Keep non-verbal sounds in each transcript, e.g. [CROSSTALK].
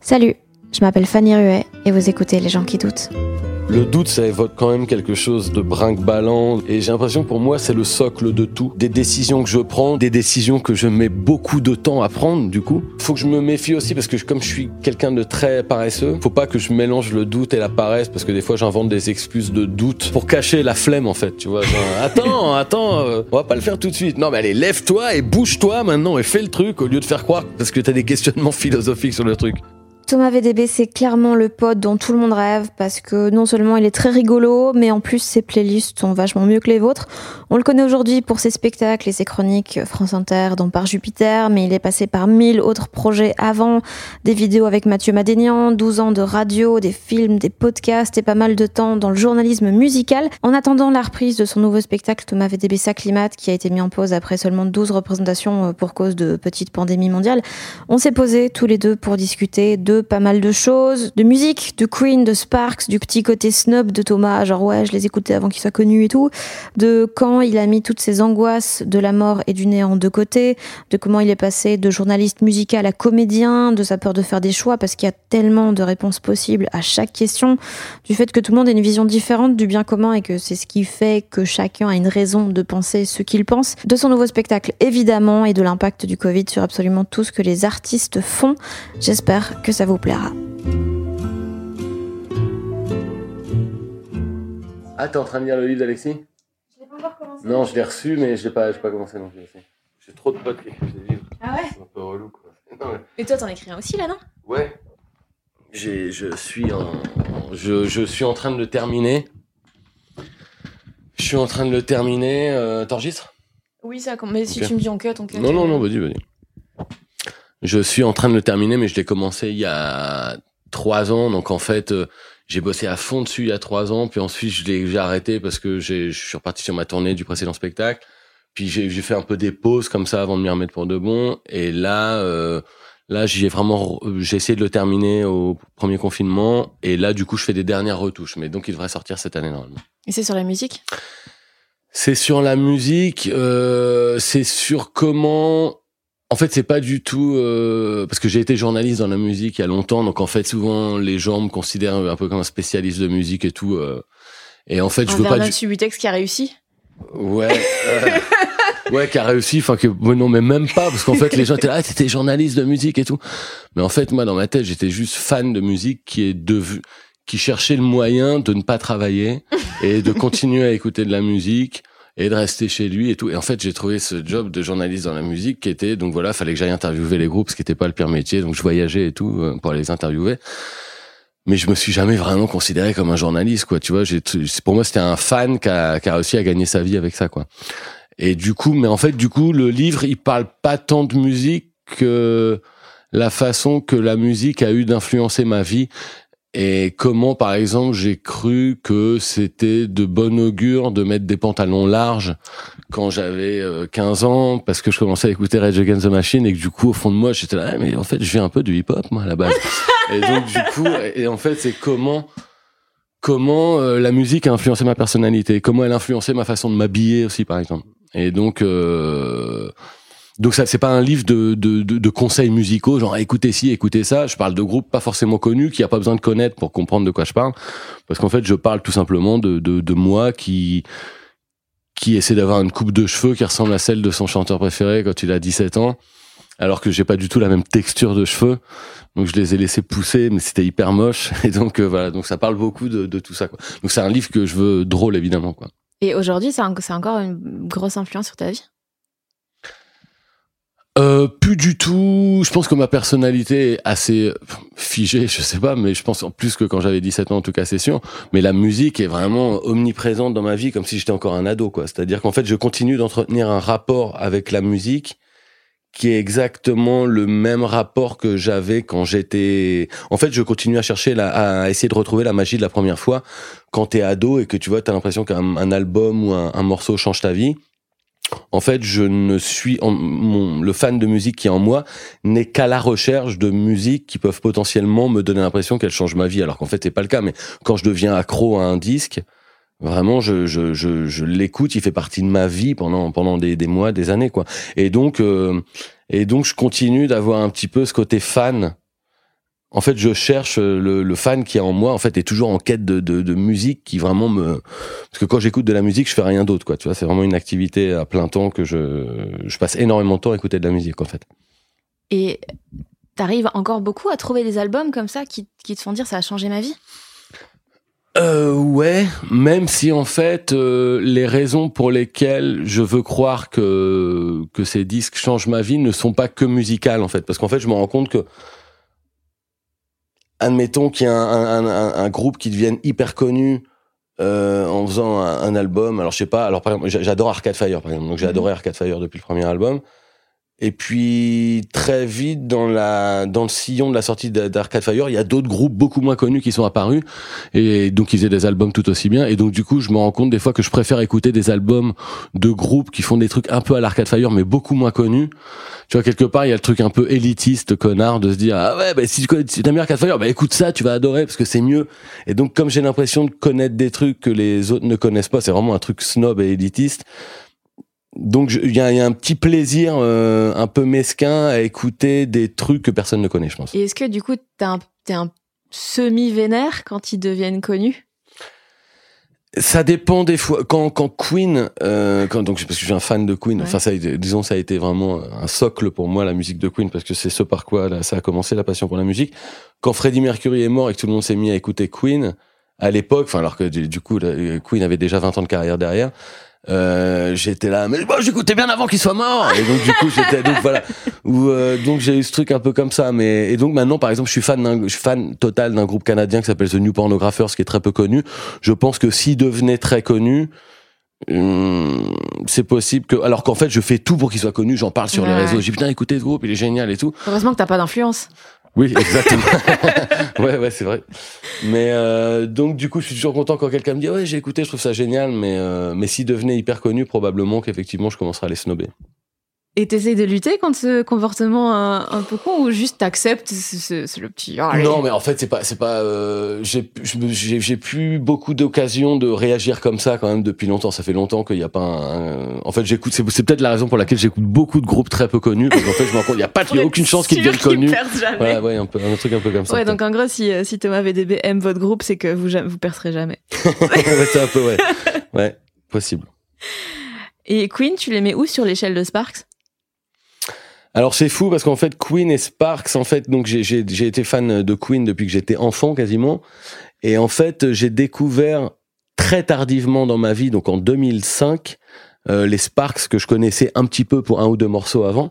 Salut, je m'appelle Fanny Ruet et vous écoutez Les gens qui doutent. Le doute, ça évoque quand même quelque chose de brinque-ballant. Et j'ai l'impression que pour moi, c'est le socle de tout. Des décisions que je prends, des décisions que je mets beaucoup de temps à prendre, du coup. Faut que je me méfie aussi parce que comme je suis quelqu'un de très paresseux, faut pas que je mélange le doute et la paresse parce que des fois, j'invente des excuses de doute pour cacher la flemme, en fait. Tu vois, genre, attends, [LAUGHS] attends, euh, on va pas le faire tout de suite. Non, mais allez, lève-toi et bouge-toi maintenant et fais le truc au lieu de faire croire parce que t'as des questionnements [LAUGHS] philosophiques sur le truc. Thomas VDB, c'est clairement le pote dont tout le monde rêve parce que non seulement il est très rigolo, mais en plus ses playlists sont vachement mieux que les vôtres. On le connaît aujourd'hui pour ses spectacles et ses chroniques France Inter, dont Par Jupiter, mais il est passé par mille autres projets avant, des vidéos avec Mathieu Madénian, 12 ans de radio, des films, des podcasts et pas mal de temps dans le journalisme musical. En attendant la reprise de son nouveau spectacle Thomas VDB s'acclimate, qui a été mis en pause après seulement 12 représentations euh, pour cause de petite pandémie mondiale, on s'est posé tous les deux pour discuter de pas mal de choses, de musique, de Queen, de Sparks, du petit côté snob de Thomas, genre ouais, je les écoutais avant qu'il soit connu et tout, de quand il a mis toutes ses angoisses de la mort et du néant de côté, de comment il est passé de journaliste musical à comédien, de sa peur de faire des choix parce qu'il y a tellement de réponses possibles à chaque question, du fait que tout le monde a une vision différente du bien commun et que c'est ce qui fait que chacun a une raison de penser ce qu'il pense, de son nouveau spectacle évidemment et de l'impact du Covid sur absolument tout ce que les artistes font. J'espère que ça vous plaira. Ah, t'es en train de lire le livre d'Alexis? Je l'ai pas encore commencé. Non, je l'ai reçu, mais je l'ai pas, j'ai pas commencé non plus. aussi. J'ai trop de potes qui écrivent des livres. Ah ouais? C'est un peu relou, quoi. [LAUGHS] Non, mais- Et toi, t'en écris un aussi là, non? Ouais. J'ai, je suis en, je, je suis en train de le terminer. Je suis en train de le terminer. Euh, T'enregistres? Oui, ça, mais si tu me dis en cut, en cut. Non, non, non, vas-y, vas-y. Je suis en train de le terminer, mais je l'ai commencé il y a trois ans. Donc en fait, euh, j'ai bossé à fond dessus il y a trois ans. Puis ensuite, je l'ai, j'ai arrêté parce que j'ai, je suis reparti sur ma tournée du précédent spectacle. Puis j'ai, j'ai fait un peu des pauses comme ça avant de m'y remettre pour de bon. Et là, euh, là, j'y ai vraiment, j'ai essayé de le terminer au premier confinement. Et là, du coup, je fais des dernières retouches. Mais donc, il devrait sortir cette année normalement. Et c'est sur la musique? C'est sur la musique, euh, c'est sur comment. En fait, c'est pas du tout euh, parce que j'ai été journaliste dans la musique il y a longtemps, donc en fait, souvent les gens me considèrent un peu comme un spécialiste de musique et tout. euh, et en fait, je Un veux pas. Du- Subutex qui a réussi? Ouais. euh, ouais, qui a réussi. Enfin, que non, mais même pas parce qu'en fait, les gens étaient là, ah, t'étais journaliste de musique et tout. Mais en fait, moi, dans ma tête, j'étais juste fan de musique qui est devenu, qui cherchait le moyen de ne pas travailler et de continuer à écouter de la musique et de rester chez lui et tout. Et en fait, j'ai trouvé ce job de journaliste dans la musique qui était, donc voilà, fallait que j'aille interviewer les groupes, ce qui était pas le pire métier. Donc je voyageais et tout euh, pour aller les interviewer. Mais je me suis jamais vraiment considéré comme un journaliste, quoi. Tu vois, pour moi, c'était un fan qui a, qui a réussi à gagner sa vie avec ça, quoi. Et du coup, mais en fait, du coup, le livre, il parle pas tant de musique que la façon que la musique a eu d'influencer ma vie et comment, par exemple, j'ai cru que c'était de bon augure de mettre des pantalons larges quand j'avais euh, 15 ans parce que je commençais à écouter Rage Against the Machine et que du coup, au fond de moi, j'étais là, Ah, mais en fait, je viens un peu du hip-hop, moi, à la base. [LAUGHS] et donc, du coup, et en fait, c'est comment comment euh, la musique a influencé ma personnalité, comment elle a influencé ma façon de m'habiller aussi, par exemple. Et donc, euh, donc ça, c'est pas un livre de, de, de, de conseils musicaux, genre écoutez ci, écoutez ça. Je parle de groupes pas forcément connus, qui a pas besoin de connaître pour comprendre de quoi je parle, parce qu'en fait, je parle tout simplement de, de, de moi qui qui essaie d'avoir une coupe de cheveux qui ressemble à celle de son chanteur préféré quand il a 17 ans, alors que j'ai pas du tout la même texture de cheveux. Donc je les ai laissés pousser, mais c'était hyper moche. [LAUGHS] Et donc euh, voilà, donc ça parle beaucoup de, de tout ça. Quoi. Donc c'est un livre que je veux drôle évidemment. Quoi. Et aujourd'hui, c'est encore une grosse influence sur ta vie? Euh, plus du tout. Je pense que ma personnalité est assez figée, je sais pas, mais je pense en plus que quand j'avais 17 ans, en tout cas, c'est sûr. Mais la musique est vraiment omniprésente dans ma vie, comme si j'étais encore un ado, quoi. C'est-à-dire qu'en fait, je continue d'entretenir un rapport avec la musique qui est exactement le même rapport que j'avais quand j'étais. En fait, je continue à chercher, la, à essayer de retrouver la magie de la première fois quand t'es ado et que tu vois, t'as l'impression qu'un album ou un, un morceau change ta vie en fait, je ne suis le fan de musique qui est en moi n'est qu'à la recherche de musique qui peuvent potentiellement me donner l'impression qu'elle change ma vie, alors qu'en fait c'est pas le cas. Mais quand je deviens accro à un disque, vraiment je je je, je l'écoute, il fait partie de ma vie pendant pendant des, des mois, des années quoi. Et donc euh, et donc je continue d'avoir un petit peu ce côté fan en fait, je cherche euh, le, fan qui est en moi. En fait, est toujours en quête de, musique qui vraiment me. Parce que quand j'écoute de la musique, je fais rien d'autre, quoi. Tu vois, c'est vraiment une activité à plein temps que je, je passe énormément de temps à écouter de la musique, en fait. Et t'arrives encore beaucoup à trouver des albums comme ça qui, qui te font dire ça a changé ma vie? Euh, ouais, même si en fait euh, les raisons pour lesquelles je veux croire que que ces disques changent ma vie ne sont pas que musicales en fait, parce qu'en fait je me rends compte que admettons qu'il y a un, un, un, groupe qui devienne hyper connu euh, en faisant un, album. Alors je sais pas. Alors par exemple, j'adore Arcade Fire par exemple. Donc j'ai mhm. adoré Arcade Fire depuis le premier album. Et puis très vite dans la dans le sillon de la sortie d'Arcade Fire, il y a d'autres groupes beaucoup moins connus qui sont apparus et donc ils faisaient des albums tout aussi bien. Et donc du coup, je me rends compte des fois que je préfère écouter des albums de groupes qui font des trucs un peu à l'Arcade Fire mais beaucoup moins connus. Tu vois quelque part, il y a le truc un peu élitiste connard de se dire ah ouais bah si tu si aimes bien Arcade Fire, bah écoute ça, tu vas adorer parce que c'est mieux. Et donc comme j'ai l'impression de connaître des trucs que les autres ne connaissent pas, c'est vraiment un truc snob et élitiste donc il y, a un petit plaisir euh, un peu mesquin à écouter des trucs que personne ne connaît, je pense. Et est-ce que du coup t'es un, un semi-vénère quand ils deviennent connus? Ça dépend des fois. Quand, quand Queen, euh, quand, donc parce que je suis un fan de Queen. Enfin, ça, disons, ça a été vraiment un socle pour moi la musique de Queen parce que c'est ce par quoi là, ça a commencé la passion pour la musique. Quand Freddie Mercury est mort et que tout le monde s'est mis à écouter Queen à l'époque, enfin alors que du coup Queen avait déjà 20 ans de carrière derrière, euh, j'étais là mais moi j'écoutais bien avant qu'il soit mort. Et donc du coup j'étais donc voilà. Ou euh, donc j'ai eu ce truc un peu comme ça mais et donc maintenant par exemple je suis fan je suis fan total d'un groupe canadien qui s'appelle The New Pornographers qui est très peu connu. Je pense que s'il devenait très connu hum, c'est possible que alors qu'en fait je fais tout pour qu'il soit connu. J'en parle sur les réseaux. J'ai putain écoutez ce groupe il est génial et tout. Heureusement que t'as pas d'influence oui, exactement. [LAUGHS] ouais, ouais, c'est vrai. Mais euh, donc du coup, je suis toujours content quand quelqu'un me dit ouais, j'ai écouté, je trouve ça génial, mais euh, mais s'il devenait hyper connu, probablement qu'effectivement, je commencerais à les snobber. Et t'essayes de lutter contre ce comportement un, peu con ou juste t'acceptes c'est le petit Non mais en fait c'est pas c'est pas euh, j'ai j'ai plus beaucoup d'occasions de réagir comme ça quand même depuis longtemps. Ça fait longtemps qu'il y a pas un, en fait j'écoute c'est peut-être la raison pour laquelle j'écoute beaucoup de groupes très peu connus parce qu'en fait je me rends compte il y a pas il y a aucune chance qu'ils deviennent connus. ouais ouais un, peu, un truc un peu comme ça ouais donc en gros si euh, si Thomas VDB aime votre groupe c'est que vous vous percerez jamais. [LAUGHS] C'est un peu ouais. Ouais possible. Et Queen tu les mets où sur l'échelle de Sparks? Alors c'est fou parce qu'en fait Queen et Sparks en fait donc j'ai été fan de Queen depuis que j'étais enfant quasiment. Et en fait j'ai découvert très tardivement dans ma vie donc en 2005 euh, les Sparks que je connaissais un petit peu pour un ou deux morceaux avant.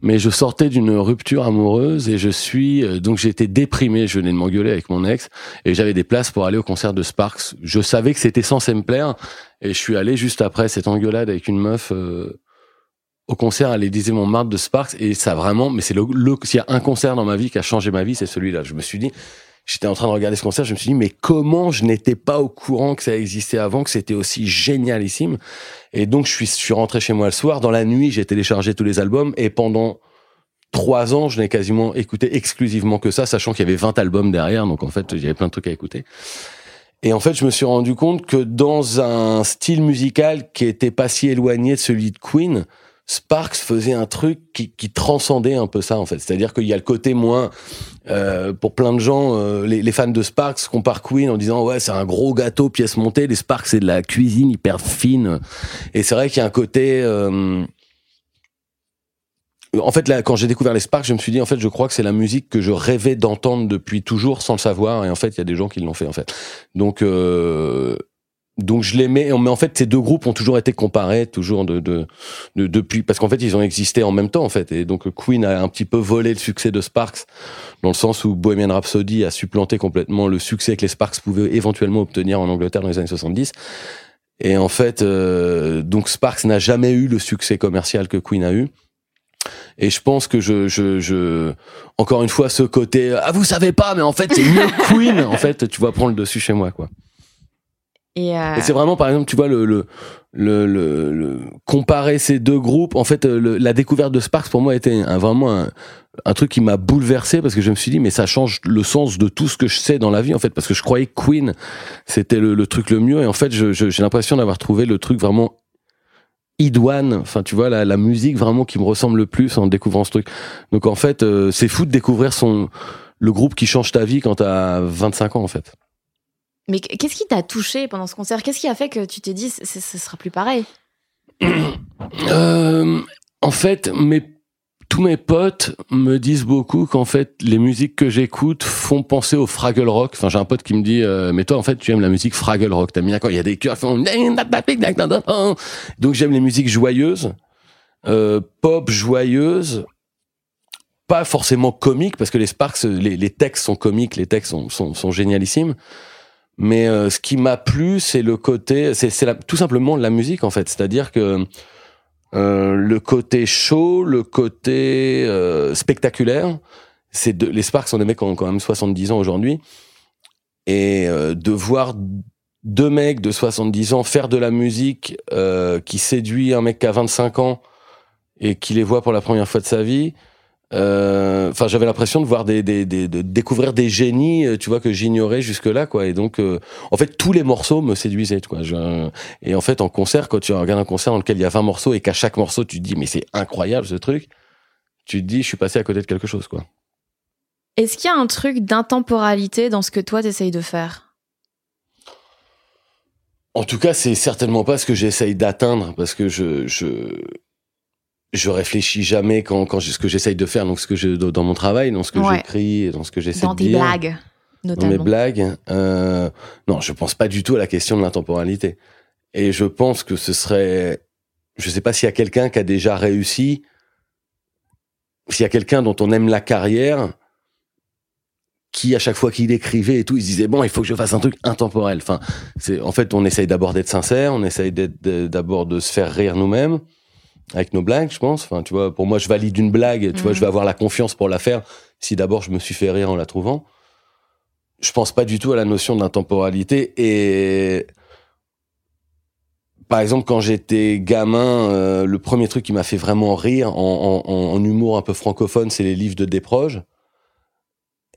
Mais je sortais d'une rupture amoureuse et je suis euh, donc j'étais déprimé. Je venais de m'engueuler avec mon ex et j'avais des places pour aller au concert de Sparks. Je savais que c'était censé me plaire et je suis allé juste après cette engueulade avec une meuf euh, au concert à l'Élysée Montmartre de Sparks et ça vraiment, mais c'est le, s'il y a un concert dans ma vie qui a changé ma vie, c'est celui-là. Je me suis dit, j'étais en train de regarder ce concert, je me suis dit, mais comment je n'étais pas au courant que ça existait avant, que c'était aussi génialissime. Et donc, je suis, je suis rentré chez moi le soir. Dans la nuit, j'ai téléchargé tous les albums et pendant trois ans, je n'ai quasiment écouté exclusivement que ça, sachant qu'il y avait 20 albums derrière. Donc, en fait, il y avait plein de trucs à écouter. Et en fait, je me suis rendu compte que dans un style musical qui était pas si éloigné de celui de Queen, Sparks faisait un truc qui, qui transcendait un peu ça en fait. C'est-à-dire qu'il y a le côté moins euh, pour plein de gens, euh, les, les, fans de Sparks comparent Queen en disant ouais c'est un gros gâteau pièce montée. Les Sparks c'est de la cuisine hyper fine. Et c'est vrai qu'il y a un côté euh, en fait, là, quand j'ai découvert les Sparks, je me suis dit, en fait, je crois que c'est la musique que je rêvais d'entendre depuis toujours sans le savoir. Et en fait, il y a des gens qui l'ont fait, en fait. Donc, euh, donc je l'aimais mais en fait ces deux groupes ont toujours été comparés toujours de, de, depuis parce qu'en fait ils ont existé en même temps en fait. Et donc Queen a un petit peu volé le succès de Sparks dans le sens où Bohemian Rhapsody a supplanté complètement le succès que les Sparks pouvaient éventuellement obtenir en Angleterre dans les années 70 et en fait euh, donc Sparks n'a jamais eu le succès commercial que Queen a eu. Et je pense que je, je, je, encore une fois, ce côté, ah, vous savez pas, mais en fait, c'est mieux Queen, en fait, tu vas prendre le dessus chez moi, quoi. Euh, Et, c'est vraiment, par exemple, tu vois, le, le, le, le, comparer ces deux groupes. En fait, euh, la découverte de Sparks pour moi était un, vraiment un, un, truc qui m'a bouleversé parce que je me suis dit, mais ça change le sens de tout ce que je sais dans la vie, en fait, parce que je croyais que Queen c'était le, truc le mieux. Et en fait, j'ai je, l'impression d'avoir trouvé le truc vraiment idoine, enfin tu vois la, la, musique vraiment qui me ressemble le plus en découvrant ce truc. Donc en fait, euh, c'est fou de découvrir son le groupe qui change ta vie quand t'as 25 ans en fait. Mais qu'est-ce qui t'a touché pendant ce concert? Qu'est-ce qui a fait que tu t'es dit ce sera plus pareil? [CLEARS THROAT] Euh, En fait, mes, tous mes potes me disent beaucoup qu'en fait les musiques que j'écoute font penser au Fraggle Rock. Enfin, j'ai un pote qui me dit euh, mais toi en fait tu aimes la musique Fraggle Rock. T'aimes bien quand il y a des chœurs font donc j'aime les musiques joyeuses, euh, pop joyeuses pas forcément comiques parce que les Sparks, les, les textes sont comiques, les textes sont, sont génialissimes. Mais euh, ce qui m'a plu, c'est le côté, c'est tout simplement la musique en fait. C'est-à-dire que euh, le côté show, le côté euh, spectaculaire, c'est les Sparks sont des mecs qui ont quand même 70 ans aujourd'hui, et euh, de voir deux mecs de 70 ans faire de la musique qui séduit un mec qui a 25 ans et qui les voit pour la première fois de sa vie, euh, enfin, j'avais l'impression de voir des, des, des, de découvrir des génies, euh, tu vois, que j'ignorais jusque là, quoi. Et donc, euh, en fait, tous les morceaux me séduisaient, quoi. Je, et en fait, en concert, quand tu regardes un concert dans lequel il y a 20 morceaux et qu'à chaque morceau tu te dis, mais c'est incroyable ce truc, tu te dis, je suis passé à côté de quelque chose, quoi. Est-ce qu'il y a un truc d'intemporalité dans ce que toi t'essayes de faire? En tout cas, c'est certainement pas ce que j'essaye d'atteindre, parce que je, je je réfléchis jamais quand, quand ce que j'essaye de faire, donc ce que je, dans mon travail, dans ce que j'écris, dans ce que j'essaie de dire. Dans tes blagues, notamment. Dans mes blagues. Euh, non, je pense pas du tout à la question de l'intemporalité. Et je pense que ce serait, je sais pas s'il y a quelqu'un qui a déjà réussi, s'il y a quelqu'un dont on aime la carrière, qui à chaque fois qu'il écrivait et tout, il se disait bon, il faut que je fasse un truc intemporel. Enfin, c'est en fait, on essaye d'abord d'être sincère, on essaye d'abord de se faire rire nous-mêmes avec nos blagues, je pense. Enfin, tu vois, pour moi, je valide une blague. Tu vois, je vais mhm. avoir la confiance pour la faire si d'abord je me suis fait rire en la trouvant. Je pense pas du tout à la notion d'intemporalité et par exemple, quand j'étais gamin, euh, le premier truc qui m'a fait vraiment rire en, en, en, humour un peu francophone, c'est les livres de Desproges.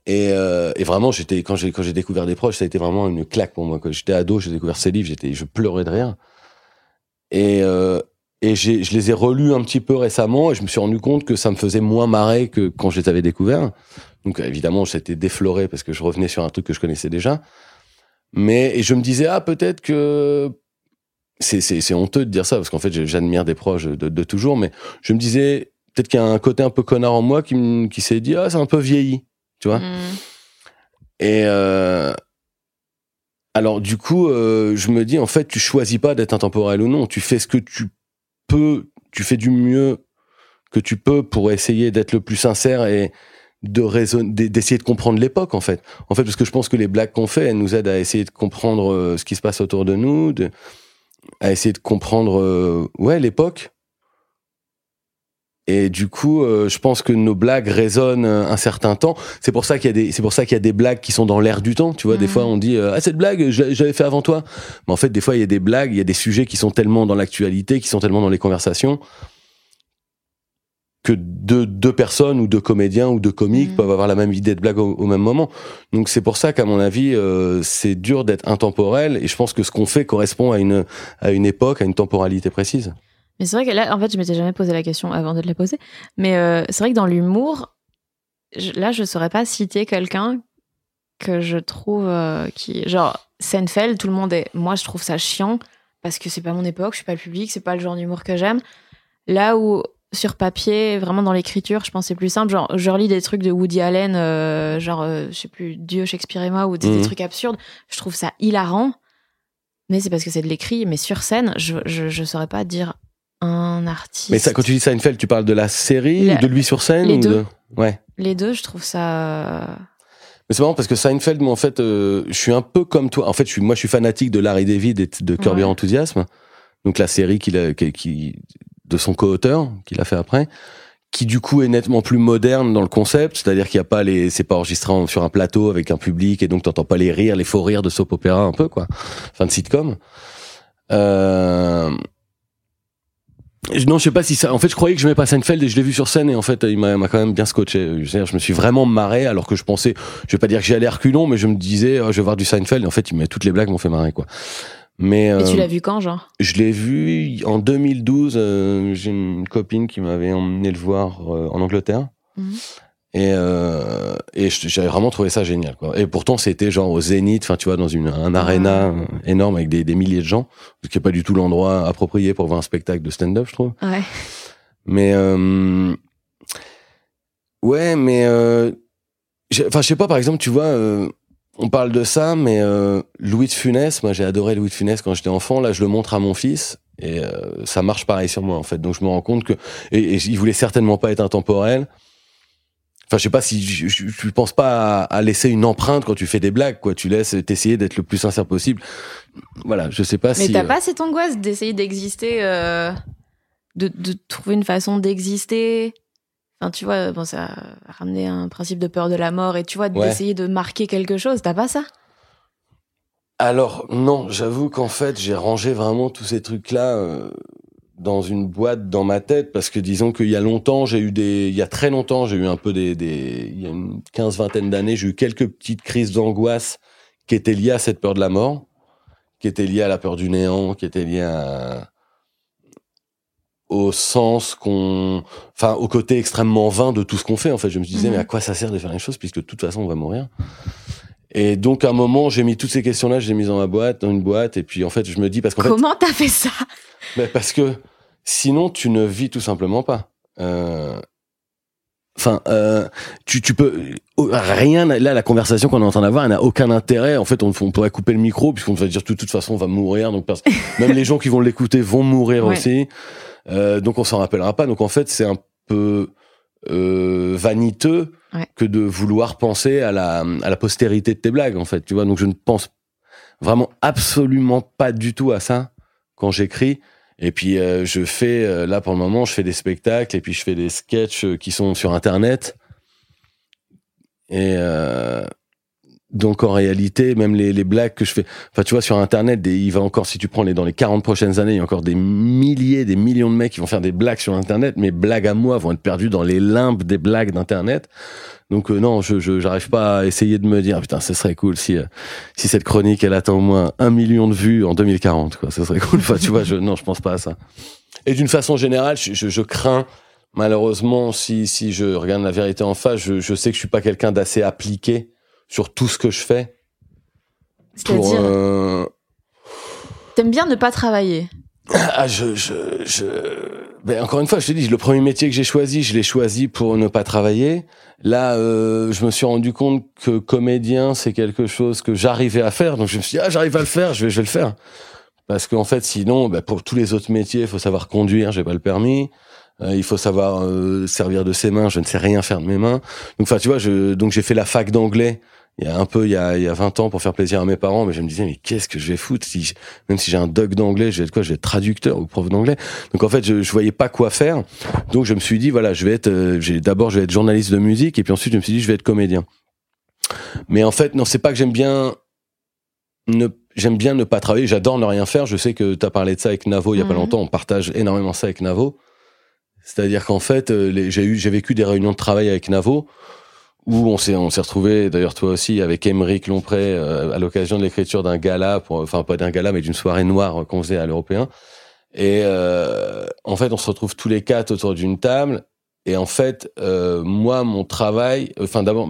Et, euh, et vraiment, j'étais quand j'ai quand j'ai découvert Desproges, ça a été vraiment une claque pour moi. Quand j'étais ado, j'ai découvert ces livres, j'étais je pleurais de rire. Et euh, et je les ai relus un petit peu récemment et je me suis rendu compte que ça me faisait moins marrer que quand je les avais découverts. Donc évidemment, j'étais défloré parce que je revenais sur un truc que je connaissais déjà. Mais et je me disais ah peut-être que c'est c'est honteux de dire ça parce qu'en fait j'admire des proches de, de, toujours, mais je me disais peut-être qu'il y a un côté un peu connard en moi qui, qui s'est dit ah c'est un peu vieilli, tu vois. Mmh. Et euh, alors du coup, euh, je me dis en fait, tu choisis pas d'être intemporel ou non, tu fais ce que tu peux, tu fais du mieux que tu peux pour essayer d'être le plus sincère et de raisonner, d'essayer de comprendre l'époque en fait. En fait, parce que je pense que les blagues qu'on fait, elles nous aident à essayer de comprendre euh, ce qui se passe autour de nous, à essayer de comprendre, euh, ouais, l'époque. Et du coup, euh, je pense que nos blagues résonnent un certain temps. C'est pour ça qu'il y a des, c'est pour ça qu'il y a des blagues qui sont dans l'air du temps. Tu vois, des mhm. fois on dit ah cette blague, j'avais fait avant toi. Mais en fait, des fois il y a des blagues, il y a des sujets qui sont tellement dans l'actualité, qui sont tellement dans les conversations que deux, deux personnes ou deux comédiens ou deux comiques mhm. peuvent avoir la même idée de blague au, même moment. Donc c'est pour ça qu'à mon avis, euh, c'est dur d'être intemporel. Et je pense que ce qu'on fait correspond à une à une époque, à une temporalité précise. Mais c'est vrai que là, en fait, je m'étais jamais posé la question avant de te la poser. Mais euh, c'est vrai que dans l'humour, là, je saurais pas citer quelqu'un que je trouve euh, qui. Genre, Seinfeld, tout le monde est. Moi, je trouve ça chiant parce que c'est pas mon époque, je suis pas le public, c'est pas le genre d'humour que j'aime. Là où sur papier, vraiment dans l'écriture, je pense c'est plus simple. Genre, je relis des trucs de Woody Allen, euh, genre, je sais plus, Dieu, Shakespeare et moi, ou des, des, mhm. trucs absurdes. Je trouve ça hilarant. Mais c'est parce que c'est de l'écrit. Mais sur scène, je, je, je saurais pas dire un artiste. Mais ça, quand tu dis Seinfeld, tu parles de la série ou de lui sur scène Les deux. De... Ouais. Les deux, je trouve ça. Mais c'est marrant parce que Seinfeld, moi, en fait, euh, je suis un peu comme toi. En fait, je suis, moi, je suis fanatique de Larry David et de Curb Your Enthusiasm. Donc, la série qu'il a, qui, de son co-auteur, qu'il a fait après. Qui, du coup, est nettement plus moderne dans le concept. C'est-à-dire qu'il n'y a pas les, c'est pas enregistré sur un plateau avec un public et donc t'entends pas les rires, les faux rires de soap opéra un peu, quoi. Fin de sitcom. Euh, non, je sais pas si ça. En fait, je croyais que je mets pas Seinfeld et je l'ai vu sur scène et en fait, il m'a quand même bien scotché. Je, je me suis vraiment marré alors que je pensais, je vais pas dire que j'y allais reculons, mais je me disais, oh, je vais voir du Seinfeld. Et en fait, il toutes les blagues m'ont fait marrer quoi. Mais, tu euh, l'as vu quand, genre? Je l'ai vu en 2012. Euh, j'ai une copine qui m'avait emmené le voir euh, en Angleterre. Mhm. Et, euh, et j'avais vraiment trouvé ça génial. Quoi. Et pourtant, c'était genre au Zénith, enfin, tu vois, dans une, un aréna énorme avec des, des, milliers de gens, ce qui n'est pas du tout l'endroit approprié pour voir un spectacle de stand-up, je trouve. Ouais. Mais euh, ouais, mais euh, enfin, je sais pas. Par exemple, tu vois, euh, on parle de ça, mais euh, Louis de Funès, moi, j'ai adoré Louis de Funès quand j'étais enfant. Là, je le montre à mon fils. Et euh, ça marche pareil sur moi en fait. Donc je me rends compte que et, et il voulait certainement pas être intemporel. Enfin, je sais pas si je, je, pense pas à, laisser une empreinte quand tu fais des blagues, quoi. Tu laisses t'essayer d'être le plus sincère possible. Voilà, je sais pas si. Mais t'as euh, pas cette angoisse d'essayer d'exister, euh, de, de trouver une façon d'exister? Enfin, tu vois, bon, ça a ramené un principe de peur de la mort et tu vois, d'essayer de marquer quelque chose. T'as pas ça? Alors non, j'avoue qu'en fait, j'ai rangé vraiment tous ces trucs-là. Euh dans une boîte dans ma tête parce que disons qu'il y a longtemps j'ai eu des il y a très longtemps j'ai eu un peu des, des il y a une quinze vingtaine d'années j'ai eu quelques petites crises d'angoisse qui étaient liées à cette peur de la mort qui étaient liées à la peur du néant qui étaient liées à, au sens qu'on enfin au côté extrêmement vain de tout ce qu'on fait en fait. Je me disais mhm. mais à quoi ça sert de faire les choses puisque de toute façon on va mourir? Et donc à un moment j'ai mis toutes ces questions là je les mis dans ma boîte dans une boîte et puis en fait je me dis parce qu'en comment t'as fait ça? Mais parce que Sinon, tu ne vis tout simplement pas. Euh, enfin, euh, tu, tu peux rien. Là, la conversation qu'on est en train d'avoir, elle n'a aucun intérêt. En fait, on, on pourrait couper le micro puisqu'on va dire de toute façon, on va mourir. Donc, [LAUGHS] même les gens qui vont l'écouter vont mourir aussi. Euh, donc, on s'en rappellera pas. Donc, en fait, c'est un peu euh, vaniteux que de vouloir penser à la, à la postérité de tes blagues. En fait, tu vois. Donc, je ne pense vraiment absolument pas du tout à ça quand j'écris. Et puis euh, je fais euh, là pour le moment, je fais des spectacles et puis je fais des sketchs euh, qui sont sur internet. Et donc en réalité, même les, les, blagues que je fais, enfin tu vois sur internet, des, il va encore si tu prends les dans les 40 prochaines années, il y a encore des milliers, des millions de mecs qui vont faire des blagues sur internet. Mes blagues à moi vont être perdues dans les limbes des blagues d'internet. Donc euh, non, je j'arrive pas à essayer de me dire putain, ce serait cool si euh, si cette chronique elle atteint au moins un million de vues en 2040 quoi. Ce serait cool. Enfin, tu vois, je non, je pense pas à ça. Et d'une façon générale, je, je, je, crains malheureusement si si je regarde la vérité en face, je, je sais que je suis pas quelqu'un d'assez appliqué sur tout ce que je fais. C'est-à-dire euh... T'aimes bien ne pas travailler. Ah, je, je, je... Ben, encore une fois, je te dis, le premier métier que j'ai choisi, je l'ai choisi pour ne pas travailler. Là, euh, je me suis rendu compte que comédien, c'est quelque chose que j'arrivais à faire. Donc je me suis dit, ah, j'arrive à le faire, je vais, je vais le faire. Parce qu'en fait, sinon, ben, pour tous les autres métiers, il faut savoir conduire, j'ai pas le permis. Euh, il faut savoir euh, servir de ses mains, je ne sais rien faire de mes mains. Donc, enfin, tu vois, je, donc j'ai fait la fac d'anglais il y a un peu il y a, il y a 20 ans pour faire plaisir à mes parents mais je me disais mais qu'est-ce que je vais foutre si même si j'ai un doc d'anglais je vais être quoi? Je vais être traducteur ou prof d'anglais. Donc en fait je, je voyais pas quoi faire. Donc je me suis dit voilà je vais être euh, j'ai d'abord je vais être journaliste de musique et puis ensuite je me suis dit je vais être comédien. Mais en fait non c'est pas que j'aime bien ne j'aime bien ne pas travailler. J'adore ne rien faire. Je sais que tu as parlé de ça avec Navo il y a pas mhm. longtemps. On partage énormément ça avec Navo. C'est-à-dire qu'en fait euh, j'ai eu j'ai vécu des réunions de travail avec Navo où on s'est on s'est retrouvé d'ailleurs toi aussi avec Émeric Lompré euh, à l'occasion de l'écriture d'un gala pour enfin pas d'un gala mais d'une soirée noire qu'on faisait à l'européen Et euh, en fait, on se retrouve tous les quatre autour d'une table. Et en fait, euh, moi, mon travail, enfin d'abord,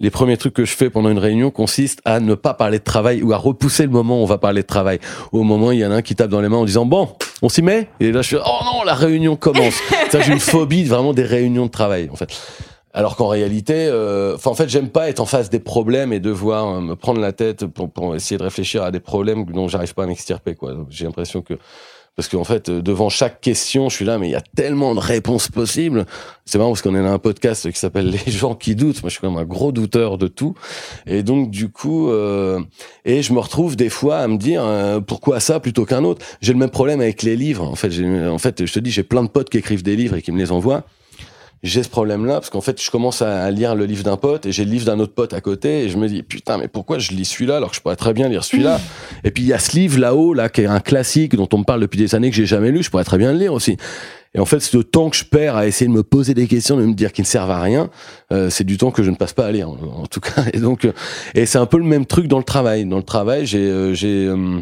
les premiers trucs que je fais pendant une réunion consistent à ne pas parler de travail ou à repousser le moment où on va parler de travail. Au moment, il y en a un qui tape dans les mains en disant bon, on s'y met? Et là, je suis oh non, la réunion commence. [LAUGHS] Ça, j'ai une phobie vraiment des réunions de travail, en fait. Alors qu'en réalité, euh, en fait, j'aime pas être en face des problèmes et devoir euh, me prendre la tête pour, pour essayer de réfléchir à des problèmes dont j'arrive pas à m'extirper. J'ai l'impression que parce qu'en fait, euh, devant chaque question, je suis là, mais il y a tellement de réponses possibles. C'est marrant parce qu'on est dans un podcast qui s'appelle [LAUGHS] Les gens qui doutent. Moi, je suis quand même un gros douteur de tout. Et donc, du coup, euh, et je me retrouve des fois à me dire euh, pourquoi ça plutôt qu'un autre? J'ai le même problème avec les livres. En fait, en fait, je te dis, j'ai plein de potes qui écrivent des livres et qui me les envoient j'ai ce problème-là parce qu'en fait, je commence à, lire le livre d'un pote et j'ai le livre d'un autre pote à côté et je me dis putain, mais pourquoi je lis celui-là alors que je pourrais très bien lire celui-là? [LAUGHS] Et puis il y a ce livre là-haut là qui est un classique dont on me parle depuis des années que j'ai jamais lu, je pourrais très bien le lire aussi. Et en fait, ce temps que je perds à essayer de me poser des questions, de me dire qu'ils ne servent à rien, euh, c'est du temps que je ne passe pas à lire, en, tout cas. Et donc, euh, et c'est un peu le même truc dans le travail. Dans le travail, j'ai, euh, j'ai, euh,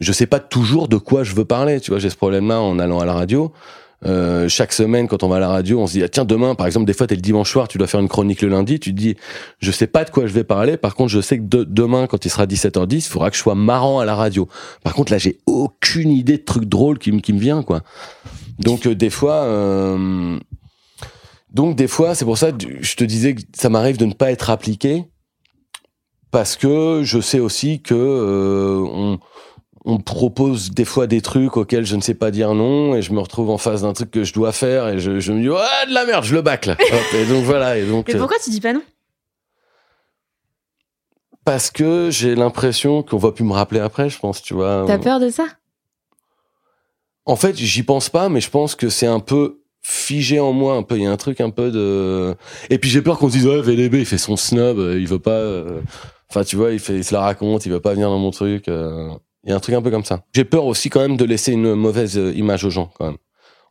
je sais pas toujours de quoi je veux parler. Tu vois, j'ai ce problème-là en allant à la radio. Euh, chaque semaine, quand on va à la radio, on se dit ah, tiens demain, par exemple, des fois t'es le dimanche soir, tu dois faire une chronique le lundi, tu te dis je sais pas de quoi je vais parler. Par contre, je sais que demain, quand il sera 17h10, il faudra que je sois marrant à la radio. Par contre, là, j'ai aucune idée de truc drôle qui, qui me vient quoi. Donc euh, des fois. Euh, donc des fois, c'est pour ça que je te disais que ça m'arrive de ne pas être appliqué parce que je sais aussi que on, on propose des fois des trucs auxquels je ne sais pas dire non et je me retrouve en face d'un truc que je dois faire et je, me dis ouais de la merde je le bâcle [LAUGHS] et donc voilà et donc mais pourquoi tu dis pas non? Parce que j'ai l'impression qu'on va plus me rappeler après je pense tu vois. T'as peur de ça? En fait j'y pense pas mais je pense que c'est un peu figé en moi un peu. Il y a un truc un peu de et puis j'ai peur qu'on se dise ouais VDB il fait son snob il veut pas euh, enfin tu vois il fait il se la raconte il veut pas venir dans mon truc euh. Il y a un truc un peu comme ça. J'ai peur aussi quand même de laisser une mauvaise euh, image aux gens quand même.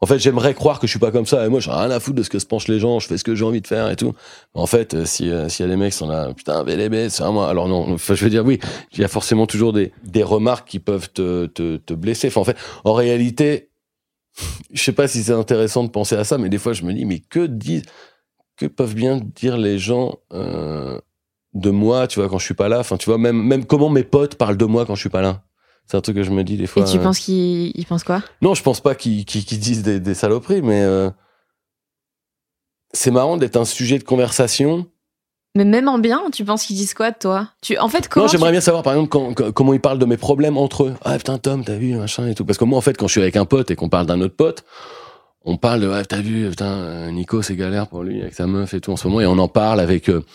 En fait, j'aimerais croire que je suis pas comme ça et moi j'ai rien à foutre de ce que se penchent les gens, je fais ce que j'ai envie de faire et tout. En fait, euh, si euh, s'il y a des mecs qui sont là, putain, VLB, c'est à moi. Alors non, enfin, je veux dire oui, il y a forcément toujours des des remarques qui peuvent te te, te blesser. Enfin en fait, en réalité, [LAUGHS] je sais pas si c'est intéressant de penser à ça, mais des fois je me dis mais que disent que peuvent bien dire les gens euh, de moi, tu vois, quand je suis pas là? Enfin, tu vois, même même comment mes potes parlent de moi quand je suis pas là. C'est un truc que je me dis des fois. Et tu penses qu'ils pensent quoi? Non, je pense pas qu'ils disent des, des, saloperies, mais euh, c'est marrant d'être un sujet de conversation. Mais même en bien, tu penses qu'ils disent quoi de toi? Tu, En fait, comment Non, j'aimerais bien savoir, par exemple, comment ils parlent de mes problèmes entre eux. Ah putain, Tom, t'as vu, machin et tout. Parce que moi, en fait, quand je suis avec un pote et qu'on parle d'un autre pote, on parle de, ah, t'as vu, putain, Nico, c'est galère pour lui avec sa meuf et tout en ce moment, et on en parle avec, euh,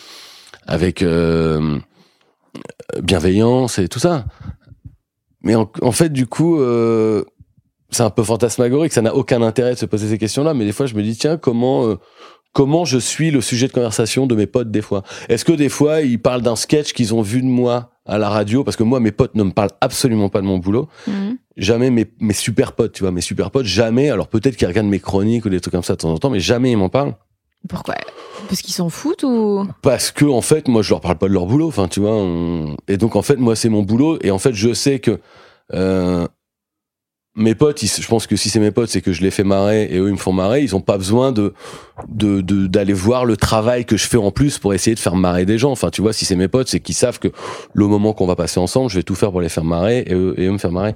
avec euh, bienveillance et tout ça. Mais en, fait, du coup, euh, c'est un peu fantasmagorique. Ça n'a aucun intérêt de se poser ces questions-là. Mais des fois, je me dis, tiens, comment, euh, comment je suis le sujet de conversation de mes potes des fois? Est-ce que des fois, ils parlent d'un sketch qu'ils ont vu de moi à la radio? Parce que moi, mes potes ne me parlent absolument pas de mon boulot. Mhm. Jamais mes, mes super potes, tu vois, mes super potes, jamais. Alors peut-être qu'ils regardent mes chroniques ou des trucs comme ça de temps en temps, mais jamais ils m'en parlent. Pourquoi? Parce qu'ils s'en foutent ou? Parce que en fait, moi, je leur parle pas de leur boulot. Enfin, tu vois. Et donc, en fait, moi, c'est mon boulot. Et en fait, je sais que euh, mes potes, je pense que si c'est mes potes, c'est que je les fais marrer et eux ils me font marrer. Ils ont pas besoin de d'aller de, voir le travail que je fais en plus pour essayer de faire marrer des gens. Enfin, tu vois, si c'est mes potes, c'est qu'ils savent que le moment qu'on va passer ensemble, je vais tout faire pour les faire marrer et eux, et eux me faire marrer.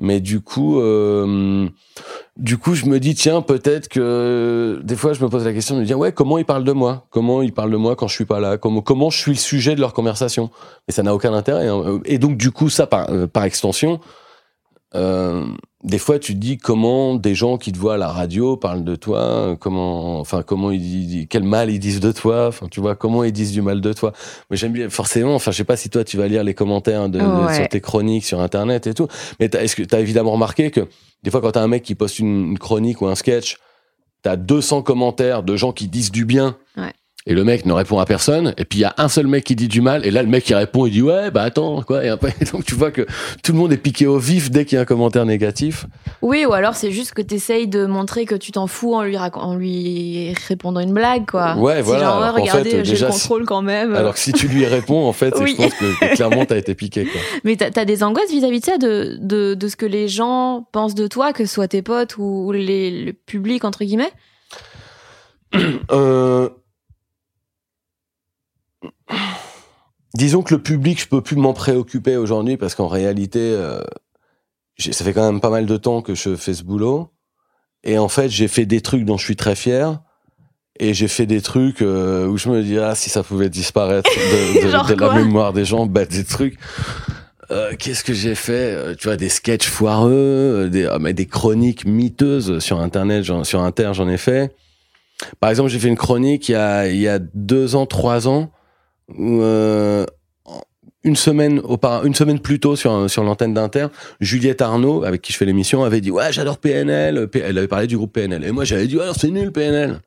Mais du coup, euh, du coup, je me dis tiens, peut-être que des fois, je me pose la question de me dire ouais, comment ils parlent de moi? Comment ils parlent de moi quand je suis pas là? Comment je suis le sujet de leur conversation? Et ça n'a aucun intérêt. Hein. Et donc, du coup, ça par, euh, par extension, euh, des fois, tu te dis comment des gens qui te voient à la radio parlent de toi, comment, enfin, comment ils, quel mal ils disent de toi, enfin, tu vois, comment ils disent du mal de toi. Mais j'aime bien, forcément, enfin, je sais pas si toi tu vas lire les commentaires de, sur tes chroniques sur internet et tout, mais est-ce que t'as évidemment remarqué que des fois quand t'as un mec qui poste une, chronique ou un sketch, t'as 200 commentaires de gens qui disent du bien. Et le mec ne répond à personne. Et puis il y a un seul mec qui dit du mal. Et là, le mec qui répond, il dit ouais, bah attends, quoi. Et après, [LAUGHS] donc tu vois que tout le monde est piqué au vif dès qu'il y a un commentaire négatif. Oui, ou alors c'est juste que tu essayes de montrer que tu t'en fous en lui, en lui répondant une blague, quoi. Ouais, voilà. Genre, regardez, j'ai le contrôle quand même. Alors que si tu lui réponds, en fait, je pense que, [LAUGHS] clairement, t'as été piqué, quoi. Mais t'as as des angoisses vis-à-vis de ça, de, de, de, ce que les gens pensent de toi, que ce soit tes potes ou les, le public, entre guillemets? Euh, Disons que le public, je peux plus m'en préoccuper aujourd'hui parce qu'en réalité, euh, ça fait quand même pas mal de temps que je fais ce boulot. Et en fait, j'ai fait des trucs dont je suis très fier. Et j'ai fait des trucs euh, où je me dis, ah, si ça pouvait disparaître de, [LAUGHS] la mémoire des gens, bah, des trucs. Euh, Qu'est-ce que j'ai fait Tu vois, des sketchs foireux, des, ah, mais des chroniques miteuses sur Internet, sur Inter, j'en ai fait. Par exemple, j'ai fait une chronique il y a, il y a deux ans, trois ans, euh, une semaine une semaine plus tôt sur l'antenne d'Inter, Juliette Arnaud, avec qui je fais l'émission, avait dit ouais j'adore PNL. Elle avait parlé du groupe PNL et moi j'avais dit alors c'est nul PNL.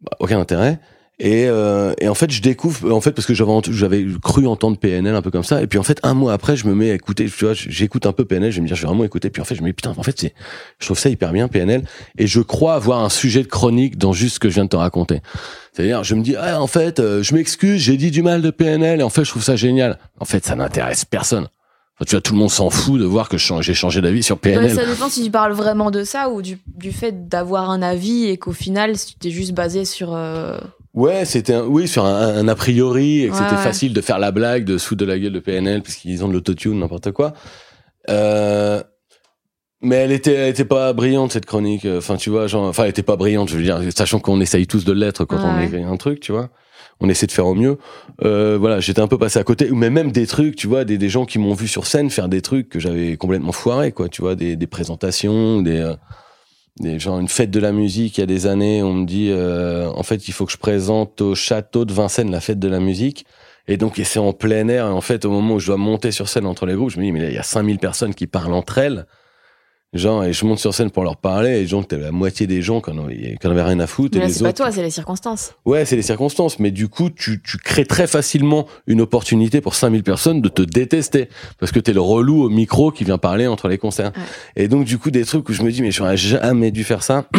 Bah, aucun intérêt. Et, euh, et, en fait, je découvre, en fait, parce que j'avais cru entendre PNL un peu comme ça, et puis en fait, un mois après, je me mets à écouter, tu vois, j'écoute un peu PNL, je me dis, je vais vraiment écouter, puis en fait, je me dis, putain, en fait, je trouve ça hyper bien PNL, et je crois avoir un sujet de chronique dans juste ce que je viens de te raconter. C'est-à-dire, je me dis, ah, en fait, euh, je m'excuse, j'ai dit du mal de PNL, et en fait, je trouve ça génial. En fait, ça n'intéresse personne. tu vois, tout le monde s'en fout de voir que j'ai changé d'avis sur PNL. ça dépend si tu parles vraiment de ça ou du, du fait d'avoir un avis et qu'au final, tu t'es juste basé sur. Euh, Ouais, c'était oui sur un, a priori et que c'était facile de faire la blague de sous de la gueule de PNL puisqu'ils ont de l'autotune n'importe quoi. Euh, mais elle était, elle était pas brillante cette chronique. Enfin, tu vois, genre, enfin, elle était pas brillante. Je veux dire, sachant qu'on essaye tous de l'être quand on écrit un truc, tu vois. On essaie de faire au mieux. Euh, voilà, j'étais un peu passé à côté. Mais même des trucs, tu vois, des, des gens qui m'ont vu sur scène faire des trucs que j'avais complètement foiré, quoi. Tu vois, des, des présentations, des euh, genre une fête de la musique il y a des années on me dit euh, en fait il faut que je présente au château de Vincennes la fête de la musique. Et donc c'est en plein air. Et en fait au moment où je dois monter sur scène entre les groupes je me dis mais il y a 5000 personnes qui parlent entre elles Genre, et je monte sur scène pour leur parler, et genre, t'as la moitié des gens qui en, avaient rien à foutre. Mais c'est pas toi, c'est les circonstances. Ouais, c'est les circonstances. Mais du coup, tu, tu crées très facilement une opportunité pour 5000 personnes de te détester. Parce que t'es le relou au micro qui vient parler entre les concerts. Et donc, du coup, des trucs où je me dis, mais j'aurais jamais dû faire ça. [CLEARS THROAT]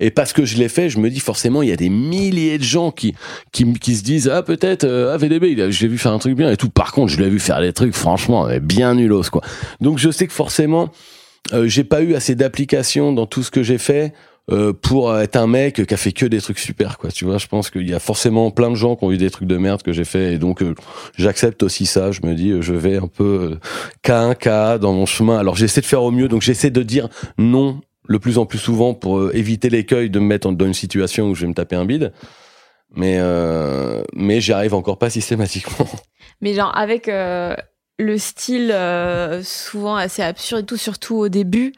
Et parce que je l'ai fait, je me dis forcément, il y a des milliers de gens qui qui, qui se disent ah peut-être euh, ah VDB, il a, je l'ai vu faire un truc bien et tout. Par contre, je l'ai vu faire des trucs franchement bien nulos quoi. Donc je sais que forcément, j'ai pas eu assez d'applications dans tout ce que j'ai fait euh, pour être un mec qui a fait que des trucs super quoi. Tu vois je pense qu'il y a forcément plein de gens qui ont eu des trucs de merde que j'ai fait et donc euh, j'accepte aussi ça. Je me dis je vais un peu cas un cas dans mon chemin. Alors j'essaie de faire au mieux donc j'essaie de dire non le plus en plus souvent pour éviter l'écueil de me mettre dans une situation où je vais me taper un bide. Mais mais j'y arrive encore pas systématiquement. Mais genre avec le style euh, souvent assez absurde et tout, surtout au début,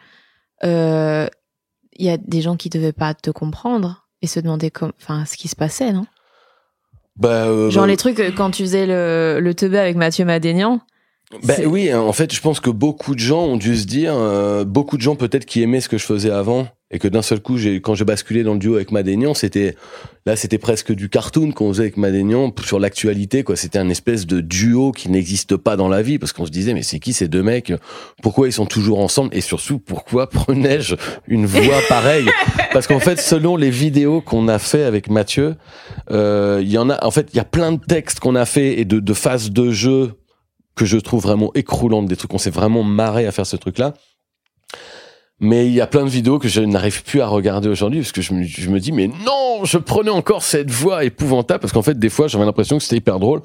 il euh, y a des gens qui devaient pas te comprendre et se demander enfin, ce qui se passait, non? Bah, euh, Genre bah, les trucs quand tu faisais le, le teubé avec Mathieu Madénian. Ben oui, hein, en fait, je pense que beaucoup de gens ont dû se dire, beaucoup de gens peut-être qui aimaient ce que je faisais avant, et que d'un seul coup, quand j'ai basculé dans le duo avec Madénian, c'était là, c'était presque du cartoon qu'on faisait avec Madénian sur l'actualité, quoi. C'était un espèce de duo qui n'existe pas dans la vie, parce qu'on se disait, mais c'est qui ces deux mecs? Pourquoi ils sont toujours ensemble? Et surtout, pourquoi prenais-je une voix [LAUGHS] pareille? Parce qu'en fait, selon les vidéos qu'on a fait avec Mathieu, euh, il y en a, en fait, il y a plein de textes qu'on a fait et de, de phases de jeu que je trouve vraiment écroulantes, des trucs qu'on s'est vraiment marré à faire ce truc-là. Mais il y a plein de vidéos que je n'arrive plus à regarder aujourd'hui parce que je me, dis mais non, je prenais encore cette voix épouvantable parce qu'en fait des fois j'avais l'impression que c'était hyper drôle.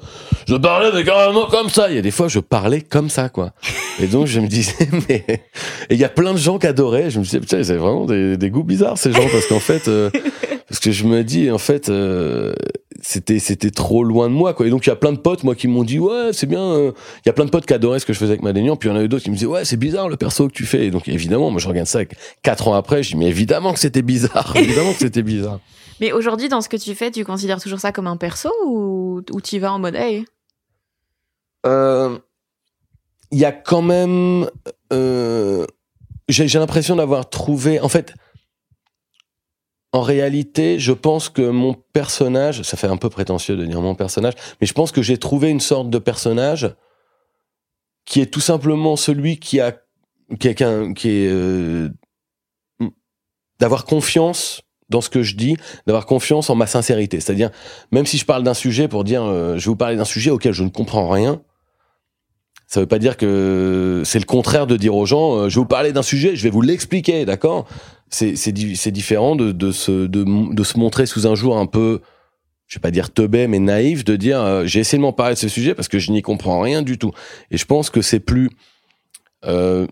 Je parlais mais carrément comme ça. Il y a des fois je parlais comme ça quoi. Et donc je me disais [LAUGHS] mais et il y a plein de gens qui adoraient. Je me disais putain c'est vraiment des, des goûts bizarres ces gens parce qu'en fait euh, parce que je me dis en fait euh, c'était c'était trop loin de moi quoi. Et donc il y a plein de potes moi qui m'ont dit ouais c'est bien euh. il y a plein de potes qui adoraient ce que je faisais avec Madénian puis il y en a eu d'autres qui me disaient ouais c'est bizarre le perso que tu fais. Et donc évidemment moi je regarde ça quatre ans après je dis mais évidemment que c'était bizarre. [LAUGHS] Évidemment que c'était bizarre. Mais aujourd'hui dans ce que tu fais tu considères toujours ça comme un perso ou ou tu vas en mode hey? Euh, il y a quand même j'ai l'impression d'avoir trouvé en fait en réalité, je pense que mon personnage, ça fait un peu prétentieux de dire mon personnage, mais je pense que j'ai trouvé une sorte de personnage qui est tout simplement celui qui a, qui est, qui est euh, d'avoir confiance dans ce que je dis, d'avoir confiance en ma sincérité. C'est-à-dire, même si je parle d'un sujet pour dire, euh, je vais vous parler d'un sujet auquel je ne comprends rien, ça veut pas dire que c'est le contraire de dire aux gens, euh, je vais vous parler d'un sujet, je vais vous l'expliquer, d'accord? C'est c'est différent de de se de, de se montrer sous un jour un peu, je vais pas dire teubé, mais naïf, de dire euh, j'ai essayé de m'en parler de ce sujet parce que je n'y comprends rien du tout. Et je pense que c'est plus euh,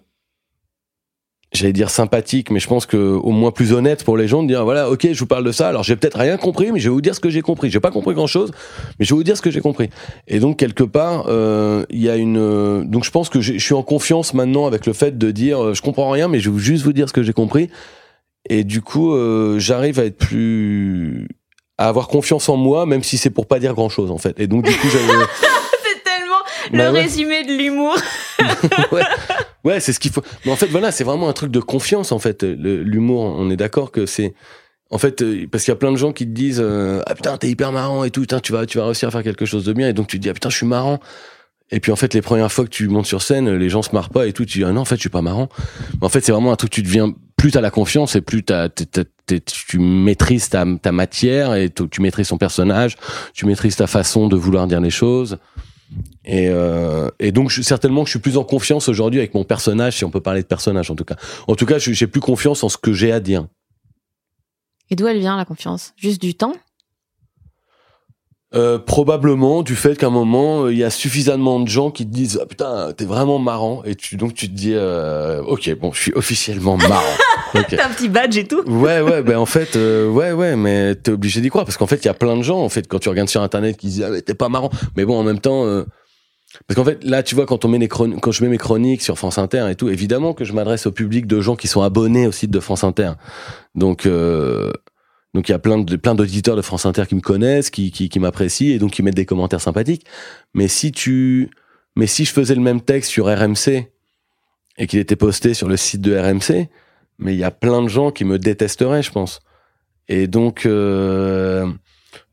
j'allais dire sympathique, mais je pense que au moins plus honnête pour les gens de dire voilà, ok, je vous parle de ça. Alors j'ai peut-être rien compris, mais je vais vous dire ce que j'ai compris. J'ai pas compris grand chose, mais je vais vous dire ce que j'ai compris. Et donc quelque part, euh, il y a une. Euh, donc je pense que je suis en confiance maintenant avec le fait de dire euh, je comprends rien, mais je vais juste vous dire ce que j'ai compris. Et du coup, j'arrive à être plus à avoir confiance en moi, même si c'est pour pas dire grand chose en fait. Et donc du coup, j'avais [LAUGHS] le bah résumé de l'humour. [LAUGHS] ouais, ouais c'est ce qu'il faut. Mais en fait, voilà, c'est vraiment un truc de confiance, en fait. L'humour, on est d'accord que c'est. En fait, euh, parce qu'il y a plein de gens qui te disent euh, Ah putain, t'es hyper marrant et tout, putain, tu vas, tu vas réussir à faire quelque chose de bien. Et donc, tu te dis Ah putain, je suis marrant. Et puis en fait, les premières fois que tu montes sur scène, les gens se marrent pas et tout. Tu dis ah non, en fait, je suis pas marrant. Mais en fait, c'est vraiment un truc. Tu deviens plus t'as la confiance et plus t'as, tu maîtrises ta, ta matière et tu maîtrises ton personnage, tu maîtrises ta façon de vouloir dire les choses. Et, euh, et donc je, certainement que je suis plus en confiance aujourd'hui avec mon personnage, si on peut parler de personnage en tout cas. En tout cas, j'ai plus confiance en ce que j'ai à dire. Et d'où elle vient la confiance? Juste du temps? Euh, probablement du fait qu'à un moment il y a suffisamment de gens qui te disent ah, putain t'es vraiment marrant et tu donc tu te dis euh, ok bon je suis officiellement marrant [LAUGHS] [LAUGHS] t'as un petit badge et tout ouais ouais ben en fait euh, ouais ouais mais t'es obligé d'y croire parce qu'en fait il y a plein de gens en fait quand tu regardes sur internet qui disent ah, t'es pas marrant mais bon en même temps euh, parce qu'en fait, là, tu vois, quand on met les quand je mets mes chroniques sur France Inter et tout, évidemment que je m'adresse au public de gens qui sont abonnés au site de France Inter. Donc, euh, donc il y a plein de plein d'auditeurs de France Inter qui me connaissent, qui, qui, qui m'apprécient et donc qui mettent des commentaires sympathiques. Mais si tu, mais si je faisais le même texte sur RMC et qu'il était posté sur le site de RMC, mais il y a plein de gens qui me détesteraient, je pense. Et donc, euh,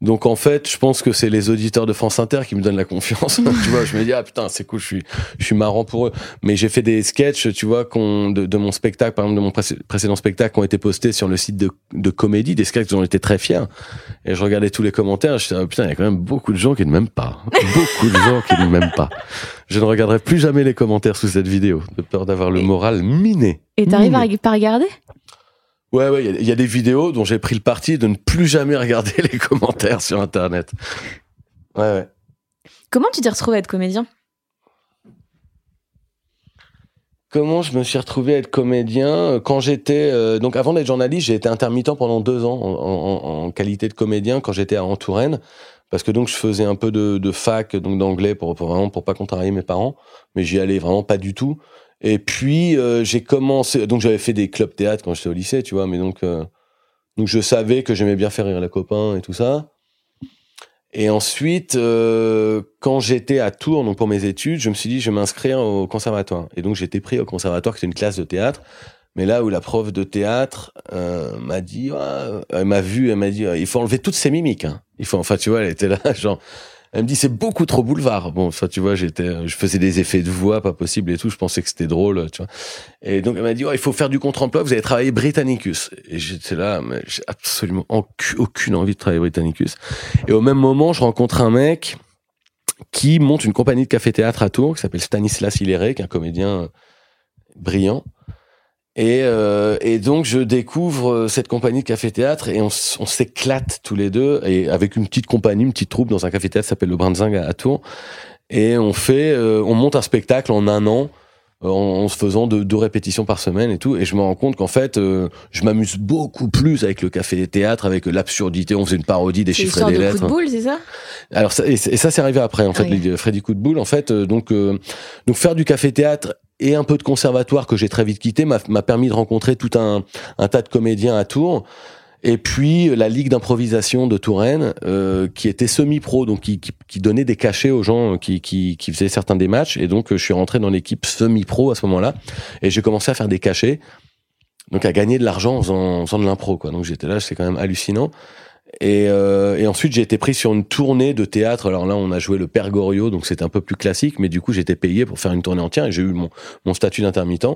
donc en fait, je pense que c'est les auditeurs de France Inter qui me donnent la confiance. [LAUGHS] tu vois, je me dis ah putain c'est cool, je suis je suis marrant pour eux. Mais j'ai fait des sketchs, tu vois, de, de, mon spectacle, par exemple de mon précédent spectacle, qui ont été postés sur le site de, de comédie, des sketchs dont j'étais très fier. Et je regardais tous les commentaires, je me disais ah, putain il y a quand même beaucoup de gens qui ne m'aiment pas, [LAUGHS] beaucoup de gens qui ne m'aiment pas. Je ne regarderai plus jamais les commentaires sous cette vidéo, de peur d'avoir le moral miné. Et t'arrives à pas regarder? Ouais, ouais, il y, a des vidéos dont j'ai pris le parti de ne plus jamais regarder [LAUGHS] les commentaires sur Internet. Ouais, ouais. Comment tu t'es retrouvé à être comédien? Comment je me suis retrouvé à être comédien? Quand j'étais euh, donc avant d'être journaliste, j'ai été intermittent pendant deux ans en, qualité de comédien quand j'étais à Touraine, parce que donc je faisais un peu de, fac donc d'anglais pour, pour vraiment pour pas contrarier mes parents, mais j'y allais vraiment pas du tout. Et puis euh, j'ai commencé, donc j'avais fait des clubs théâtre quand j'étais au lycée, tu vois, mais donc euh, donc je savais que j'aimais bien faire rire les copains et tout ça. Et ensuite, euh, quand j'étais à Tours, donc pour mes études, je me suis dit je vais m'inscrire au conservatoire. Et donc été pris au conservatoire, qui était une classe de théâtre. Mais là où la prof de théâtre m'a dit, elle m'a vu, elle m'a dit, il faut enlever toutes ces mimiques. Hein. Il faut, enfin, tu vois, elle était là, [LAUGHS] genre, elle me dit c'est beaucoup trop boulevard. Bon, ça tu vois, j'étais, je faisais des effets de voix pas possible et tout. Je pensais que c'était drôle, tu vois. Et donc elle m'a dit il faut faire du contre-emploi. Vous allez travailler Britannicus. Et j'étais là, mais j'ai absolument aucune envie de travailler Britannicus. Et au même moment, je rencontre un mec qui monte une compagnie de café-théâtre à Tours qui s'appelle Stanislas Hilleret, qui est un comédien brillant et, euh, et, donc je découvre euh, cette compagnie de café-théâtre et on, on s'éclate tous les deux et avec une petite compagnie, une petite troupe dans un café-théâtre qui s'appelle le Brinzing à, Tours. Et on fait, euh, on monte un spectacle en un an euh, en, se faisant deux, deux, répétitions par semaine et tout. Et je me rends compte qu'en fait je m'amuse beaucoup plus avec le café-théâtre avec l'absurdité. On faisait une parodie des chiffres et des lettres. Coup de boule, c'est ça? Alors ça, et, ça c'est arrivé après en fait les, Freddy Coup de boule en fait donc donc faire du café-théâtre et un peu de conservatoire que j'ai très vite quitté m'a permis de rencontrer tout un, un, tas de comédiens à Tours. Et puis la ligue d'improvisation de Touraine, euh, qui était semi-pro, donc qui, qui, qui, donnait des cachets aux gens qui, qui, qui faisaient certains des matchs. Et donc je suis rentré dans l'équipe semi-pro à ce moment-là, et j'ai commencé à faire des cachets. donc à gagner de l'argent en en faisant de l'impro. Donc j'étais là, c'est quand même hallucinant. Et, euh, et ensuite j'ai été pris sur une tournée de théâtre. Alors là on a joué le Père Goriot, donc c'était un peu plus classique, mais du coup j'étais payé pour faire une tournée entière et j'ai eu mon, mon statut d'intermittent.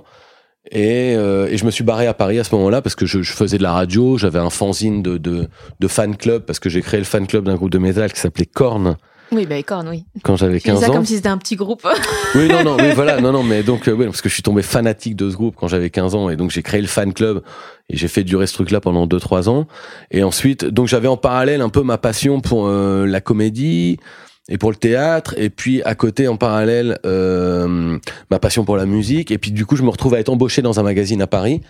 Et, euh, et je me suis barré à Paris à ce moment-là parce que je, je faisais de la radio, j'avais un fanzine de, de, de fan club parce que j'ai créé le fan club d'un groupe de métal qui s'appelait Korn Oui, bah, cornes, oui. quand j'avais Tu dis 15 ça ans. comme si c'était un petit groupe. [LAUGHS] Oui, non, non, oui, voilà, non, non, mais donc, euh, oui, parce que je suis tombé fanatique de ce groupe quand j'avais 15 ans, et donc j'ai créé le fan club, et j'ai fait durer ce truc-là pendant 2-3 ans. Et ensuite, donc j'avais en parallèle un peu ma passion pour euh, la comédie, et pour le théâtre, et puis à côté, en parallèle, euh, ma passion pour la musique, et puis du coup, je me retrouve à être embauché dans un magazine à Paris.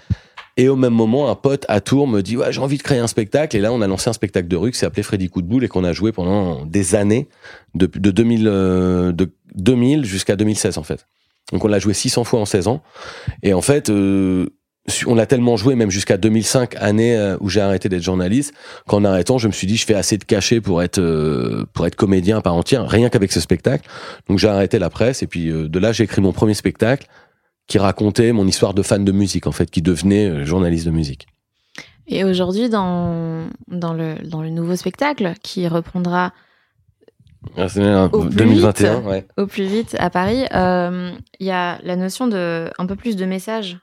Et au même moment, un pote à Tours me dit ouais j'ai envie de créer un spectacle et là on a lancé un spectacle de rue qui s'est appelé Freddy Coup de boule et qu'on a joué pendant des années de, de 2000 euh, de 2000 jusqu'à 2016 en fait. Donc on l'a joué 600 fois en 16 ans et en fait euh, on l'a tellement joué même jusqu'à 2005 année euh, où j'ai arrêté d'être journaliste qu'en arrêtant je me suis dit je fais assez de cachets pour être euh, pour être comédien à part entière rien qu'avec ce spectacle. Donc j'ai arrêté la presse et puis euh, de là j'ai écrit mon premier spectacle qui racontait mon histoire de fan de musique en fait qui devenait euh, journaliste de musique. Et aujourd'hui, dans, dans, le, dans le nouveau spectacle qui reprendra Ah, bien, Au plus 2021, vite. ouais. au plus vite à Paris, euh, il y a la notion de un peu plus de messages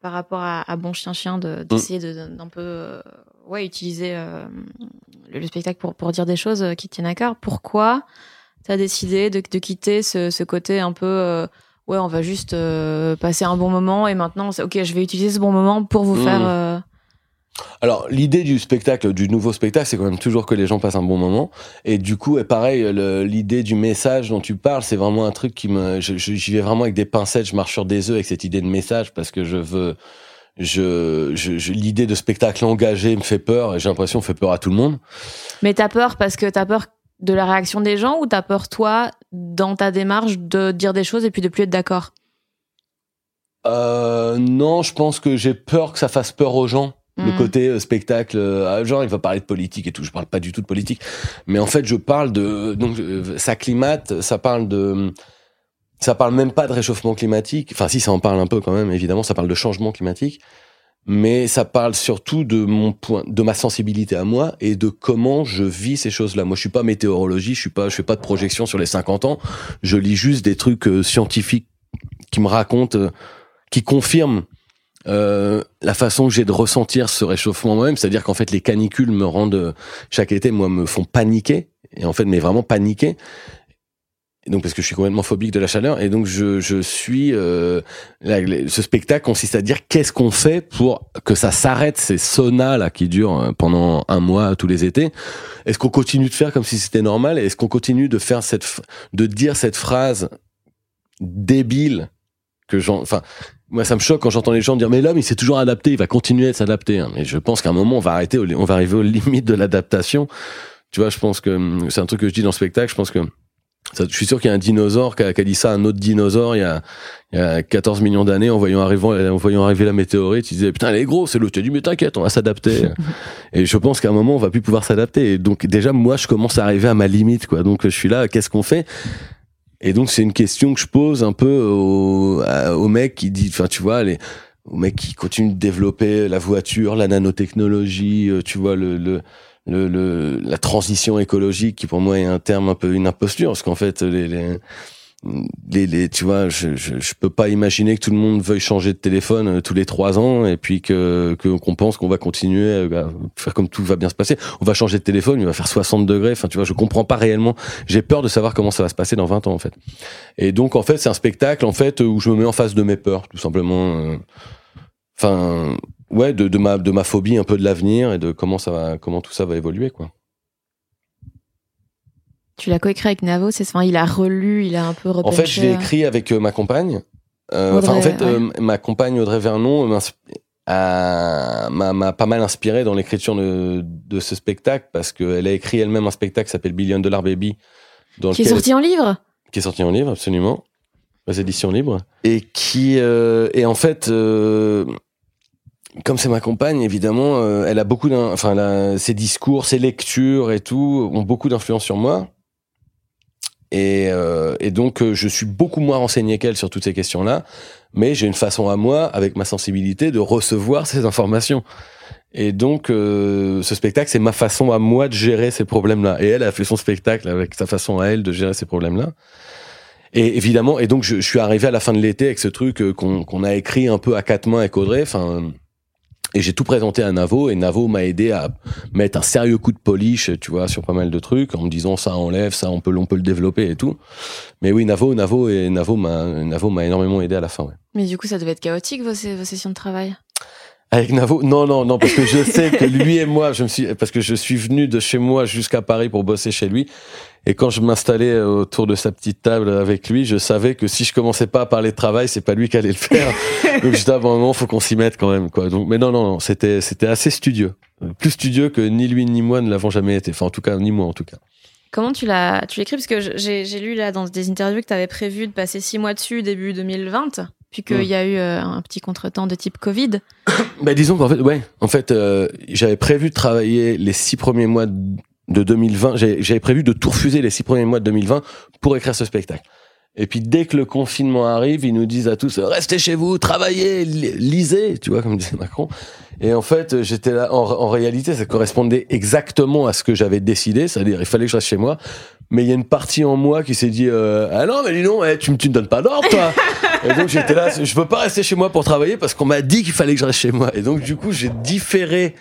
par rapport à, à Bon Chien Chien, de- d'essayer de, d'un peu euh, ouais, utiliser euh, le, le spectacle pour, pour dire des choses qui te tiennent à cœur. Pourquoi tu as décidé de, de quitter ce, ce côté un peu ouais, on va juste euh, passer un bon moment et maintenant, c'est ok, je vais utiliser ce bon moment pour vous Mm. faire. euh, Alors l'idée du spectacle, du nouveau spectacle, c'est quand même toujours que les gens passent un bon moment. Et du coup, et pareil, l'idée du message dont tu parles, c'est vraiment un truc qui me, j'y vais vraiment avec des pincettes, je marche sur des œufs avec cette idée de message parce que je veux, je, je, je- l'idée de spectacle engagé me fait peur et j'ai l'impression fait peur à tout le monde. Mais t'as peur parce que t'as peur de la réaction des gens ou t'as peur toi dans ta démarche de dire des choses et puis de plus être d'accord Euh, non, je pense que j'ai peur que ça fasse peur aux gens. Le Mm. côté euh, spectacle, euh, ah, genre il va parler de politique et tout. Je parle pas du tout de politique, mais en fait je parle de donc ça climate, ça parle de, ça parle même pas de réchauffement climatique. Enfin si ça en parle un peu quand même, évidemment ça parle de changement climatique, mais ça parle surtout de mon point, de ma sensibilité à moi et de comment je vis ces choses-là. Moi je suis pas météorologie, je suis pas, je fais pas de projection sur les 50 ans. Je lis juste des trucs euh, scientifiques qui me racontent, euh, qui confirment euh, la façon que j'ai de ressentir ce réchauffement moi-même, c'est-à-dire qu'en fait les canicules me rendent euh, chaque été, moi, me font paniquer et en fait, mais vraiment paniquer. Donc parce que je suis complètement phobique de la chaleur et donc je, je suis euh, ce spectacle consiste à dire qu'est-ce qu'on fait pour que ça s'arrête ces saunas là qui durent euh, pendant un mois tous les étés. Est-ce qu'on continue de faire comme si c'était normal? Est-ce qu'on continue de faire cette de dire cette phrase débile que j'en enfin moi ça me choque quand j'entends les gens dire mais l'homme il s'est toujours adapté il va continuer de s'adapter hein. mais je pense qu'à un moment on va arrêter on va arriver aux limites de l'adaptation. Tu vois je pense que hum, c'est un truc que je dis dans le spectacle je pense que ça, je suis sûr qu'il y a un dinosaure qui a, qui a dit ça à un autre dinosaure il y a, il y a 14 millions d'années en voyant arriver en voyant arriver la météorite. Il disait putain elle est grosse c'est as dit mais t'inquiète on va s'adapter. [LAUGHS] Et je pense qu'à un moment on va plus pouvoir s'adapter. Et donc déjà moi je commence à arriver à ma limite quoi. Donc je suis là qu'est-ce qu'on fait? Et donc c'est une question que je pose un peu au, au mec qui dit, enfin tu vois, les, mecs qui continuent de développer la voiture, la nanotechnologie, euh, tu vois le, le, le, le- la transition écologique qui pour moi est un terme un peu une imposture parce qu'en fait les, les les, tu vois, je, je, je peux pas imaginer que tout le monde veuille changer de téléphone euh, tous les trois ans et puis que qu'on pense qu'on va continuer à faire comme tout va bien se passer. On va changer de téléphone, il va faire 60 degrés. Enfin, tu vois, je comprends pas réellement. J'ai peur de savoir comment ça va se passer dans 20 ans en fait. Et donc en fait, c'est un spectacle en fait où je me mets en face de mes peurs, tout simplement. euh. Enfin, ouais, de, de ma de ma phobie un peu de l'avenir et de comment ça va, comment tout ça va évoluer quoi. Tu l'as coécrit avec Navo, c'est enfin, il a relu, il a un peu En fait, je l'ai écrit avec euh, ma compagne. Euh, Audrey, en fait, ouais. euh, ma compagne Audrey Vernon m'a pas mal inspiré dans l'écriture de, de ce spectacle parce qu'elle a écrit elle-même un spectacle qui s'appelle Billion Dollar Baby, dans Qui est sorti en livre? Qui est sorti en livre, absolument, aux éditions libres, et qui et en fait, comme c'est ma compagne, évidemment, euh, elle a beaucoup, d'in- enfin, ses discours, ses lectures et tout ont beaucoup d'influence sur moi. Et, euh, et donc, euh, je suis beaucoup moins renseigné qu'elle sur toutes ces questions-là, mais j'ai une façon à moi, avec ma sensibilité, de recevoir ces informations. Et donc, euh, ce spectacle, c'est ma façon à moi de gérer ces problèmes-là. Et elle a fait son spectacle avec sa façon à elle de gérer ces problèmes-là. Et évidemment, et donc je, suis arrivé à la fin de l'été avec ce truc qu'on qu'on a écrit un peu à quatre mains avec Audrey. Enfin, et j'ai tout présenté à Navo et Navo m'a aidé à mettre un sérieux coup de polish, tu vois, sur pas mal de trucs, en me disant ça enlève, ça on peut, on peut le développer et tout. Mais oui, Navo, Navo et Navo m'a, Navo m'a énormément aidé à la fin. Ouais. Mais du coup, ça devait être chaotique vos, sessions de travail? Avec Navo, non, non, non, parce que je sais que lui et moi, je me suis, parce que je suis venu de chez moi jusqu'à Paris pour bosser chez lui. Et quand je m'installais autour de sa petite table avec lui, je savais que si je commençais pas à parler de travail, c'est pas lui qui allait le faire. [LAUGHS] Donc j'étais à un moment, faut qu'on s'y mette quand même, quoi. Donc, mais non, non, non, c'était, c'était assez studieux. Plus studieux que ni lui ni moi ne l'avons jamais été. Enfin, en tout cas, ni moi, en tout cas. Comment tu l'as tu l'écris? Parce que j'ai j'ai lu là dans des interviews que tu avais prévu de passer six mois dessus début 2020, puis qu'il Mm. y a eu euh, un petit contretemps de type Covid. [COUGHS] Bah, disons qu'en fait, ouais, en fait, euh, j'avais prévu de travailler les six premiers mois de 2020. J'avais prévu de tout refuser les six premiers mois de 2020 pour écrire ce spectacle. Et puis dès que le confinement arrive, ils nous disent à tous restez chez vous, travaillez, li- lisez, tu vois comme disait Macron. Et en fait, j'étais là. En, en réalité, ça correspondait exactement à ce que j'avais décidé, c'est-à-dire il fallait que je reste chez moi. Mais il y a une partie en moi qui s'est dit euh, ah non mais dis donc, eh, tu, me- tu me donnes pas d'ordre toi. [LAUGHS] Et donc j'étais là, je peux pas rester chez moi pour travailler parce qu'on m'a dit qu'il fallait que je reste chez moi. Et donc du coup j'ai différé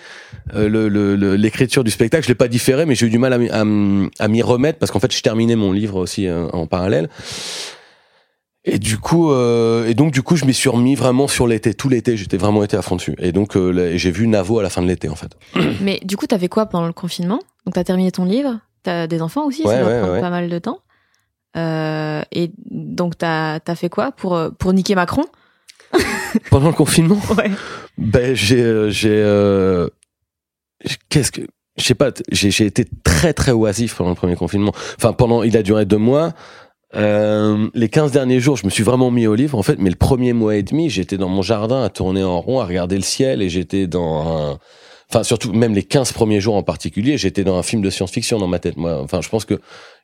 euh, le- le- le- l'écriture du spectacle. Je l'ai pas différé, mais j'ai eu du mal à, m'y- à m- à m'y remettre parce qu'en fait je terminais mon livre aussi euh, en parallèle. Et du coup, euh, et donc du coup je m'y suis remis vraiment sur l'été. Tout l'été j'étais vraiment été à fond dessus. Et donc euh, j'ai vu Navo à la fin de l'été en fait. Mais du coup, t'as fait quoi pendant le confinement? Donc, t'as terminé ton livre, t'as des enfants aussi, Ouais, ça va ouais, prendre ouais. pas mal de temps. Euh, et donc, t'as as fait quoi pour, euh, pour niquer Macron? [LAUGHS] Pendant le confinement? Ouais. Ben j'ai euh, j'ai qu'est-ce que je sais pas j'ai j'ai été très très oisif pendant le premier confinement. Enfin pendant il a duré deux mois. Euh, les 15 derniers jours, je me suis vraiment mis au livre en fait, mais le premier mois et demi, j'étais dans mon jardin à tourner en rond, à regarder le ciel et j'étais dans un enfin surtout même les 15 premiers jours en particulier, j'étais dans un film de science-fiction dans ma tête moi. Enfin, je pense que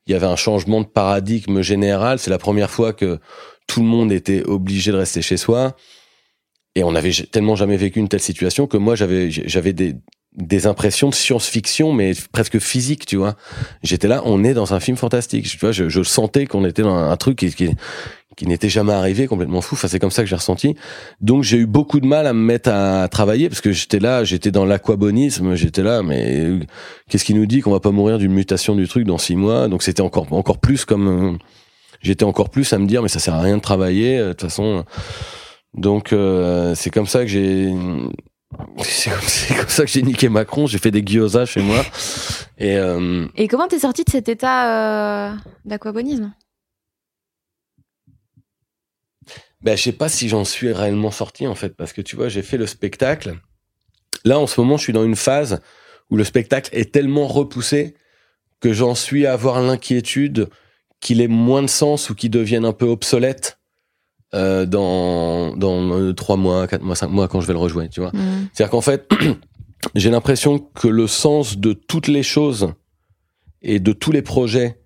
il y avait un changement de paradigme général, c'est la première fois que tout le monde était obligé de rester chez soi. Et on avait j- tellement jamais vécu une telle situation que moi j'avais j'avais des des impressions de science-fiction mais presque physique, tu vois. J'étais là, on est dans un film fantastique, tu vois, je, je sentais qu'on était dans un truc qui qui, qui n'était jamais arrivé, complètement fou. Enfin, c'est comme ça que j'ai ressenti. Donc j'ai eu beaucoup de mal à me mettre à travailler parce que j'étais là, j'étais dans l'aquabonisme, j'étais là, mais qu'est-ce qui nous dit qu'on va pas mourir d'une mutation du truc dans six mois? Donc c'était encore encore plus comme j'étais encore plus à me dire mais ça sert à rien de travailler euh, de toute façon. Donc euh, c'est comme ça que j'ai c'est comme, ça que j'ai niqué Macron. J'ai fait des gyoza chez moi et euh, Et comment t'es sorti de cet état euh, d'aquabonisme? Ben je sais pas si j'en suis réellement sorti en fait parce que tu vois j'ai fait le spectacle. Là en ce moment je suis dans une phase où le spectacle est tellement repoussé que j'en suis à avoir l'inquiétude qu'il ait moins de sens ou qu'il devienne un peu obsolète euh, dans dans euh, trois mois, quatre mois, cinq mois quand je vais le rejouer. Tu vois. Mm. C'est-à-dire qu'en fait, [CLEARS THROAT] j'ai l'impression que le sens de toutes les choses et de tous les projets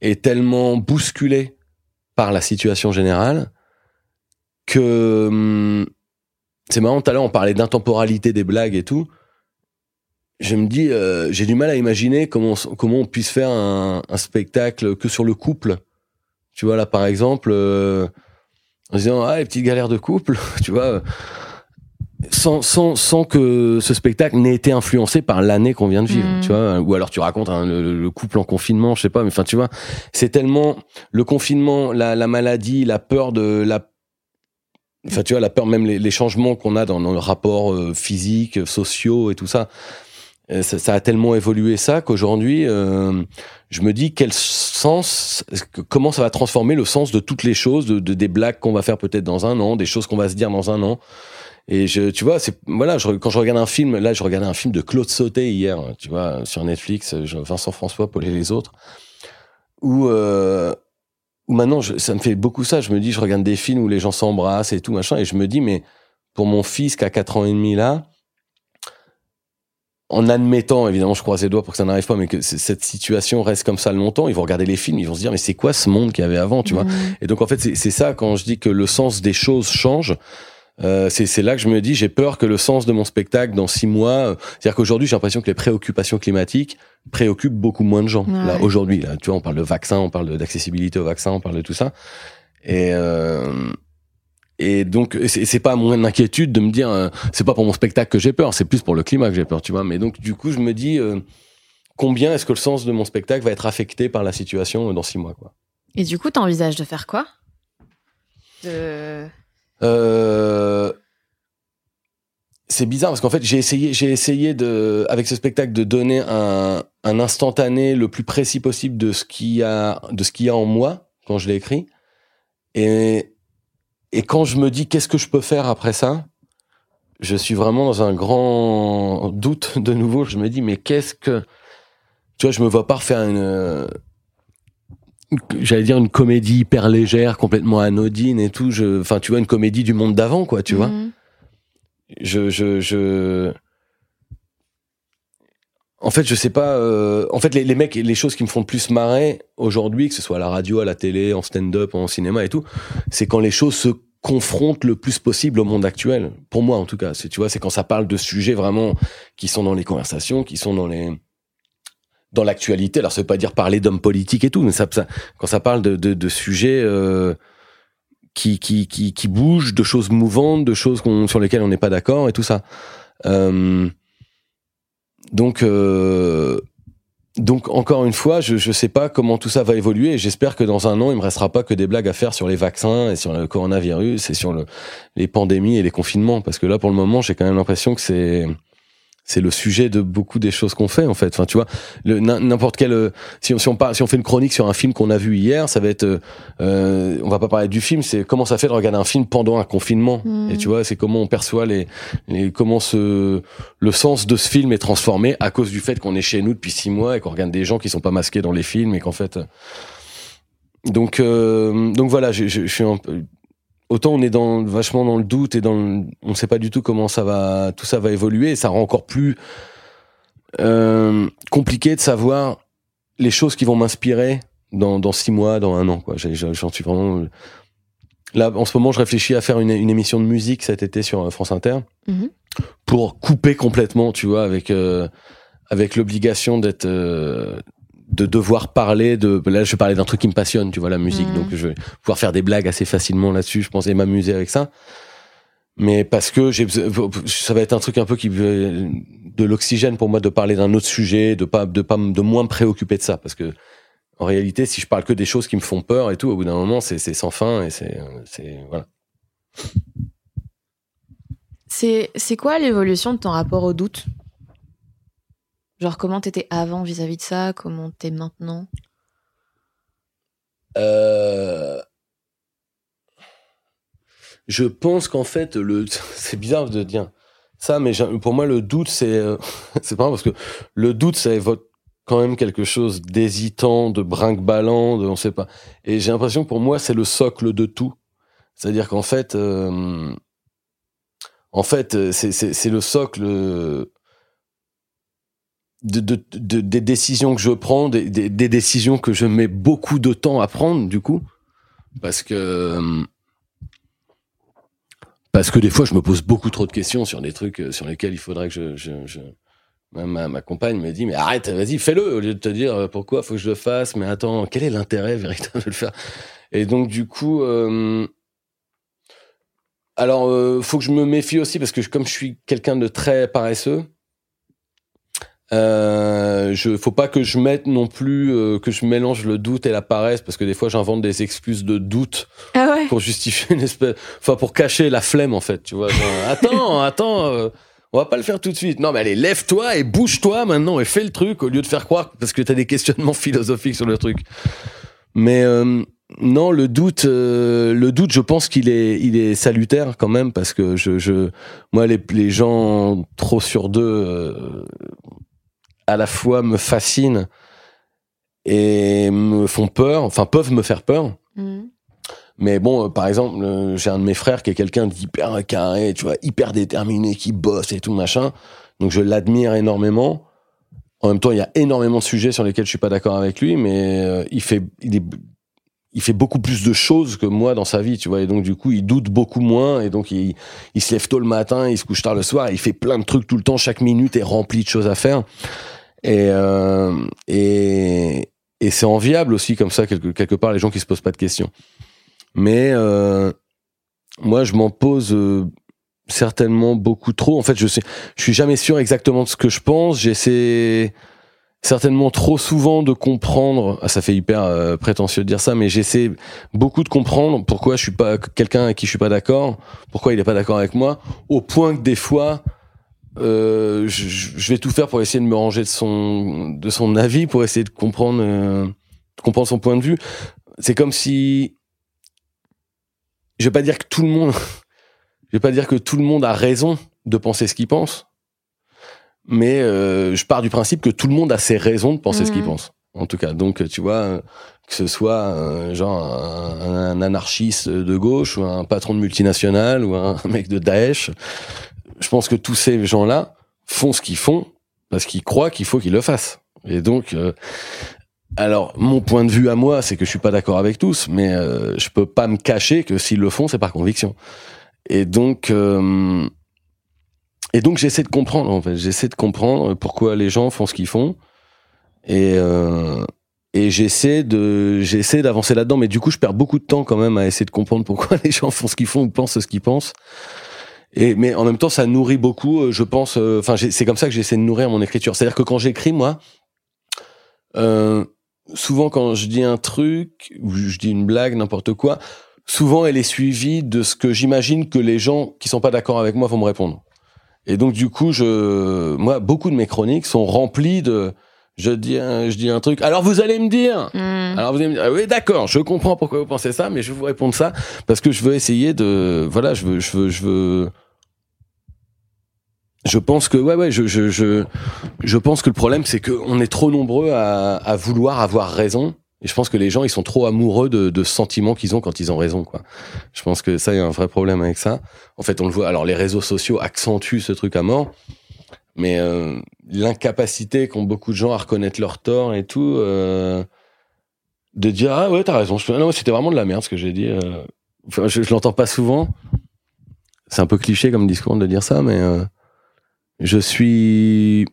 est tellement bousculé par la situation générale que hum, c'est marrant. Tout à l'heure, on parlait d'intemporalité des blagues et tout. Je me dis, euh, j'ai du mal à imaginer comment comment on puisse faire un, un spectacle que sur le couple. Tu vois là, par exemple, euh, en disant ah les petites galères de couple, [LAUGHS] tu vois. sans, sans, sans que ce spectacle n'ait été influencé par l'année qu'on vient de vivre, Mm. tu vois, ou alors tu racontes hein, le, le couple en confinement, je sais pas, mais enfin tu vois, c'est tellement le confinement, la, la maladie, la peur de la, enfin tu vois, la peur même les, changements qu'on a dans, dans le rapport euh, physique, sociaux et tout ça, euh, ça, ça a tellement évolué ça qu'aujourd'hui, euh, je me dis quel sens, comment ça va transformer le sens de toutes les choses, de, de- des blagues qu'on va faire peut-être dans un an, des choses qu'on va se dire dans un an. Et je, tu vois, c'est voilà, quand je regarde un film, là, je regardais un film de Claude Sauté hier, tu vois, sur Netflix, Vincent François, Paul et les autres, où euh, maintenant, je, ça me fait beaucoup ça. Je me dis, je regarde des films où les gens s'embrassent et tout machin, et je me dis, mais pour mon fils qui a 4 ans et demi là, en admettant, évidemment, je croise les doigts pour que ça n'arrive pas, mais que cette situation reste comme ça longtemps, ils vont regarder les films, ils vont se dire, mais c'est quoi ce monde qu'il y avait avant, tu vois? Mmh. Et donc, en fait, c'est ça, quand je dis que le sens des choses change, euh, c'est là que je me dis, j'ai peur que le sens de mon spectacle dans six mois, euh, c'est-à-dire qu'aujourd'hui, j'ai l'impression que les préoccupations climatiques préoccupent beaucoup moins de gens. Ouais. Là, aujourd'hui, là, tu vois, on parle de vaccin, on parle d'accessibilité au vaccin, on parle de tout ça. Et, euh, et donc, c'est pas mon inquiétude de me dire, euh, c'est pas pour mon spectacle que j'ai peur, c'est plus pour le climat que j'ai peur, tu vois. Mais donc, du coup, je me dis, euh, combien est-ce que le sens de mon spectacle va être affecté par la situation dans six mois, quoi? Et du coup, t'envisages de faire quoi? De... Euh, c'est bizarre parce qu'en fait j'ai essayé j'ai essayé de avec ce spectacle de donner un, un instantané le plus précis possible de ce qu'il y a de ce qu'il y a en moi quand je l'ai écrit. Et et quand je me dis qu'est-ce que je peux faire après ça? Je suis vraiment dans un grand doute de nouveau. Je me dis mais qu'est-ce que tu vois je me vois pas refaire une j'allais dire une comédie hyper légère, complètement anodine et tout. Je, enfin, tu vois, une comédie du monde d'avant, quoi, tu vois. Mhm. Je, je, je. En fait, je sais pas. euh, En fait, les, les mecs, les choses qui me font le plus marrer aujourd'hui, que ce soit à la radio, à la télé, en stand-up, en cinéma et tout, c'est quand les choses se confrontent le plus possible au monde actuel. Pour moi, en tout cas, c'est tu vois, c'est quand ça parle de sujets vraiment qui sont dans les conversations, qui sont dans les dans l'actualité. Alors, ça veut pas dire parler d'hommes politiques et tout, mais ça, ça quand ça parle de, de, de sujets euh, qui, qui, qui, qui bougent, de choses mouvantes, de choses sur lesquelles on n'est pas d'accord et tout ça. Euh, donc, euh, donc encore une fois, je je sais pas comment tout ça va évoluer. et J'espère que dans un an, il me restera pas que des blagues à faire sur les vaccins et sur le coronavirus et sur le, les pandémies et les confinements, parce que là, pour le moment, j'ai quand même l'impression que c'est c'est le sujet de beaucoup des choses qu'on fait en fait. Enfin, tu vois, n'importe quel euh, si on si on parle, si on fait une chronique sur un film qu'on a vu hier, ça va être euh, euh, on va pas parler du film, c'est comment ça fait de regarder un film pendant un confinement. Mhm. Et tu vois, c'est comment on perçoit les, les comment ce le sens de ce film est transformé à cause du fait qu'on est chez nous depuis six mois et qu'on regarde des gens qui sont pas masqués dans les films et qu'en fait euh, donc euh, donc voilà, je, je, je suis un peu autant on est dans vachement dans le doute et dans le, on sait pas du tout comment ça va tout ça va évoluer et ça rend encore plus euh, compliqué de savoir les choses qui vont m'inspirer dans, dans six mois, dans un an. Quoi. J'en suis vraiment. Là, en ce moment, je réfléchis à faire une, une émission de musique cet été sur euh, France Inter Mhm. pour couper complètement, tu vois, avec euh, avec l'obligation d'être euh, de devoir parler de. Là, je vais parler d'un truc qui me passionne, tu vois, la musique. Mhm. Donc, je vais pouvoir faire des blagues assez facilement là-dessus. Je pensais m'amuser avec ça. Mais parce que j'ai, ça va être un truc un peu qui de l'oxygène pour moi de parler d'un autre sujet, de pas, de pas, de moins me préoccuper de ça, parce que en réalité, si je parle que des choses qui me font peur et tout, au bout d'un moment, c'est, c'est sans fin et c'est, c'est voilà. C'est c'est quoi l'évolution de ton rapport au doute? Genre, comment t'étais avant vis-à-vis de ça? Comment t'es maintenant? Euh, Je pense qu'en fait, le, [LAUGHS] c'est bizarre de dire ça, mais pour moi, le doute, c'est, euh, [LAUGHS] c'est pas parce que le doute, ça évoque quand même quelque chose d'hésitant, de brinque-ballant, de on sait pas. Et j'ai l'impression que pour moi, c'est le socle de tout. C'est-à-dire qu'en fait, euh, en fait, euh, c'est le socle euh, de, de, de- des décisions que je prends, des, des, des décisions que je mets beaucoup de temps à prendre, du coup, parce que euh, parce que des fois, je me pose beaucoup trop de questions sur des trucs euh, sur lesquels il faudrait que je, je, je- ma, ma, compagne me dit mais arrête, vas-y, fais-le au lieu de te dire euh, pourquoi faut que je le fasse, mais attends, quel est l'intérêt [LAUGHS] véritable de le faire? Et donc du coup. euh, alors, euh, faut que je me méfie aussi parce que comme je suis quelqu'un de très paresseux, euh, je faut pas que je mette non plus euh, que je mélange le doute et la paresse parce que des fois j'invente des excuses de doute Ah ouais pour justifier une espèce, enfin pour cacher la flemme en fait, tu vois. genre, [LAUGHS] attends, attends, euh, on va pas le faire tout de suite. Non mais allez, lève-toi et bouge-toi maintenant et fais le truc au lieu de faire croire parce que t'as des questionnements [LAUGHS] philosophiques sur le truc. Mais euh, non, le doute, euh, le doute, je pense qu'il est, il est salutaire quand même parce que je, je moi les, les gens trop sur deux euh, à la fois me fascinent et me font peur, enfin peuvent me faire peur. Mhm. Mais bon, euh, par exemple, euh, j'ai un de mes frères qui est quelqu'un d'hyper carré, tu vois, hyper déterminé, qui bosse et tout machin. Donc je l'admire énormément. En même temps, il y a énormément de sujets sur lesquels je suis pas d'accord avec lui, mais euh, il fait, il est, il fait beaucoup plus de choses que moi dans sa vie, tu vois. Et donc, du coup, il doute beaucoup moins. Et donc, il, il se lève tôt le matin, il se couche tard le soir. Et il fait plein de trucs tout le temps. Chaque minute est remplie de choses à faire. Et, euh, et, et c'est enviable aussi, comme ça, quelque, quelque part, les gens qui se posent pas de questions. Mais euh, moi, je m'en pose euh, certainement beaucoup trop. En fait, je sais, je suis jamais sûr exactement de ce que je pense. J'essaie certainement trop souvent de comprendre. Ah, ça fait hyper euh, prétentieux de dire ça, mais j'essaie beaucoup de comprendre pourquoi je suis pas quelqu'un avec qui je suis pas d'accord, pourquoi il est pas d'accord avec moi, au point que des fois. Euh, je, je vais tout faire pour essayer de me ranger de son de son avis pour essayer de comprendre euh, de comprendre son point de vue c'est comme si je vais pas dire que tout le monde [LAUGHS] je vais pas dire que tout le monde a raison de penser ce qu'il pense mais euh, je pars du principe que tout le monde a ses raisons de penser ce qu'il Mhm. pense en tout cas donc tu vois euh, que ce soit euh, genre un, un anarchiste de gauche ou un patron de multinationale ou un [LAUGHS] mec de Daesh je pense que tous ces gens-là font ce qu'ils font parce qu'ils croient qu'il faut qu'ils le fassent. Et donc, euh, alors mon point de vue à moi, c'est que je suis pas d'accord avec tous, mais euh, je peux pas me cacher que s'ils le font, c'est par conviction. Et donc, euh, et donc j'essaie de comprendre. En fait, j'essaie de comprendre pourquoi les gens font ce qu'ils font. Et euh, et j'essaie de j'essaie d'avancer là-dedans, mais du coup, je perds beaucoup de temps quand même à essayer de comprendre pourquoi [LAUGHS] les gens font ce qu'ils font ou pensent ce qu'ils pensent. Et mais en même temps, ça nourrit beaucoup. euh, Je pense. euh, Enfin, c'est comme ça que j'essaie de nourrir mon écriture. C'est-à-dire que quand j'écris, moi, euh, souvent quand je dis un truc ou je dis une blague, n'importe quoi, souvent elle est suivie de ce que j'imagine que les gens qui sont pas d'accord avec moi vont me répondre. Et donc du coup, je, moi, beaucoup de mes chroniques sont remplies de, je dis, un, je dis un truc. Alors vous allez me dire. Hmm. Alors vous allez me dire, ah oui, d'accord, je comprends pourquoi vous pensez ça, mais je vais vous répondre ça parce que je veux essayer de, voilà, je veux, je veux, je veux. Je pense que ouais ouais je je je, je pense que le problème c'est qu'on est trop nombreux à, à vouloir avoir raison et je pense que les gens ils sont trop amoureux de, de ce sentiment qu'ils ont quand ils ont raison quoi. Je pense que ça il y a un vrai problème avec ça. En fait on le voit alors les réseaux sociaux accentuent ce truc à mort mais euh, l'incapacité qu'ont beaucoup de gens à reconnaître leur tort et tout euh, de dire ah ouais t'as raison c'était vraiment de la merde ce que j'ai dit euh. enfin je, je l'entends pas souvent. C'est un peu cliché comme discours de dire ça mais je suis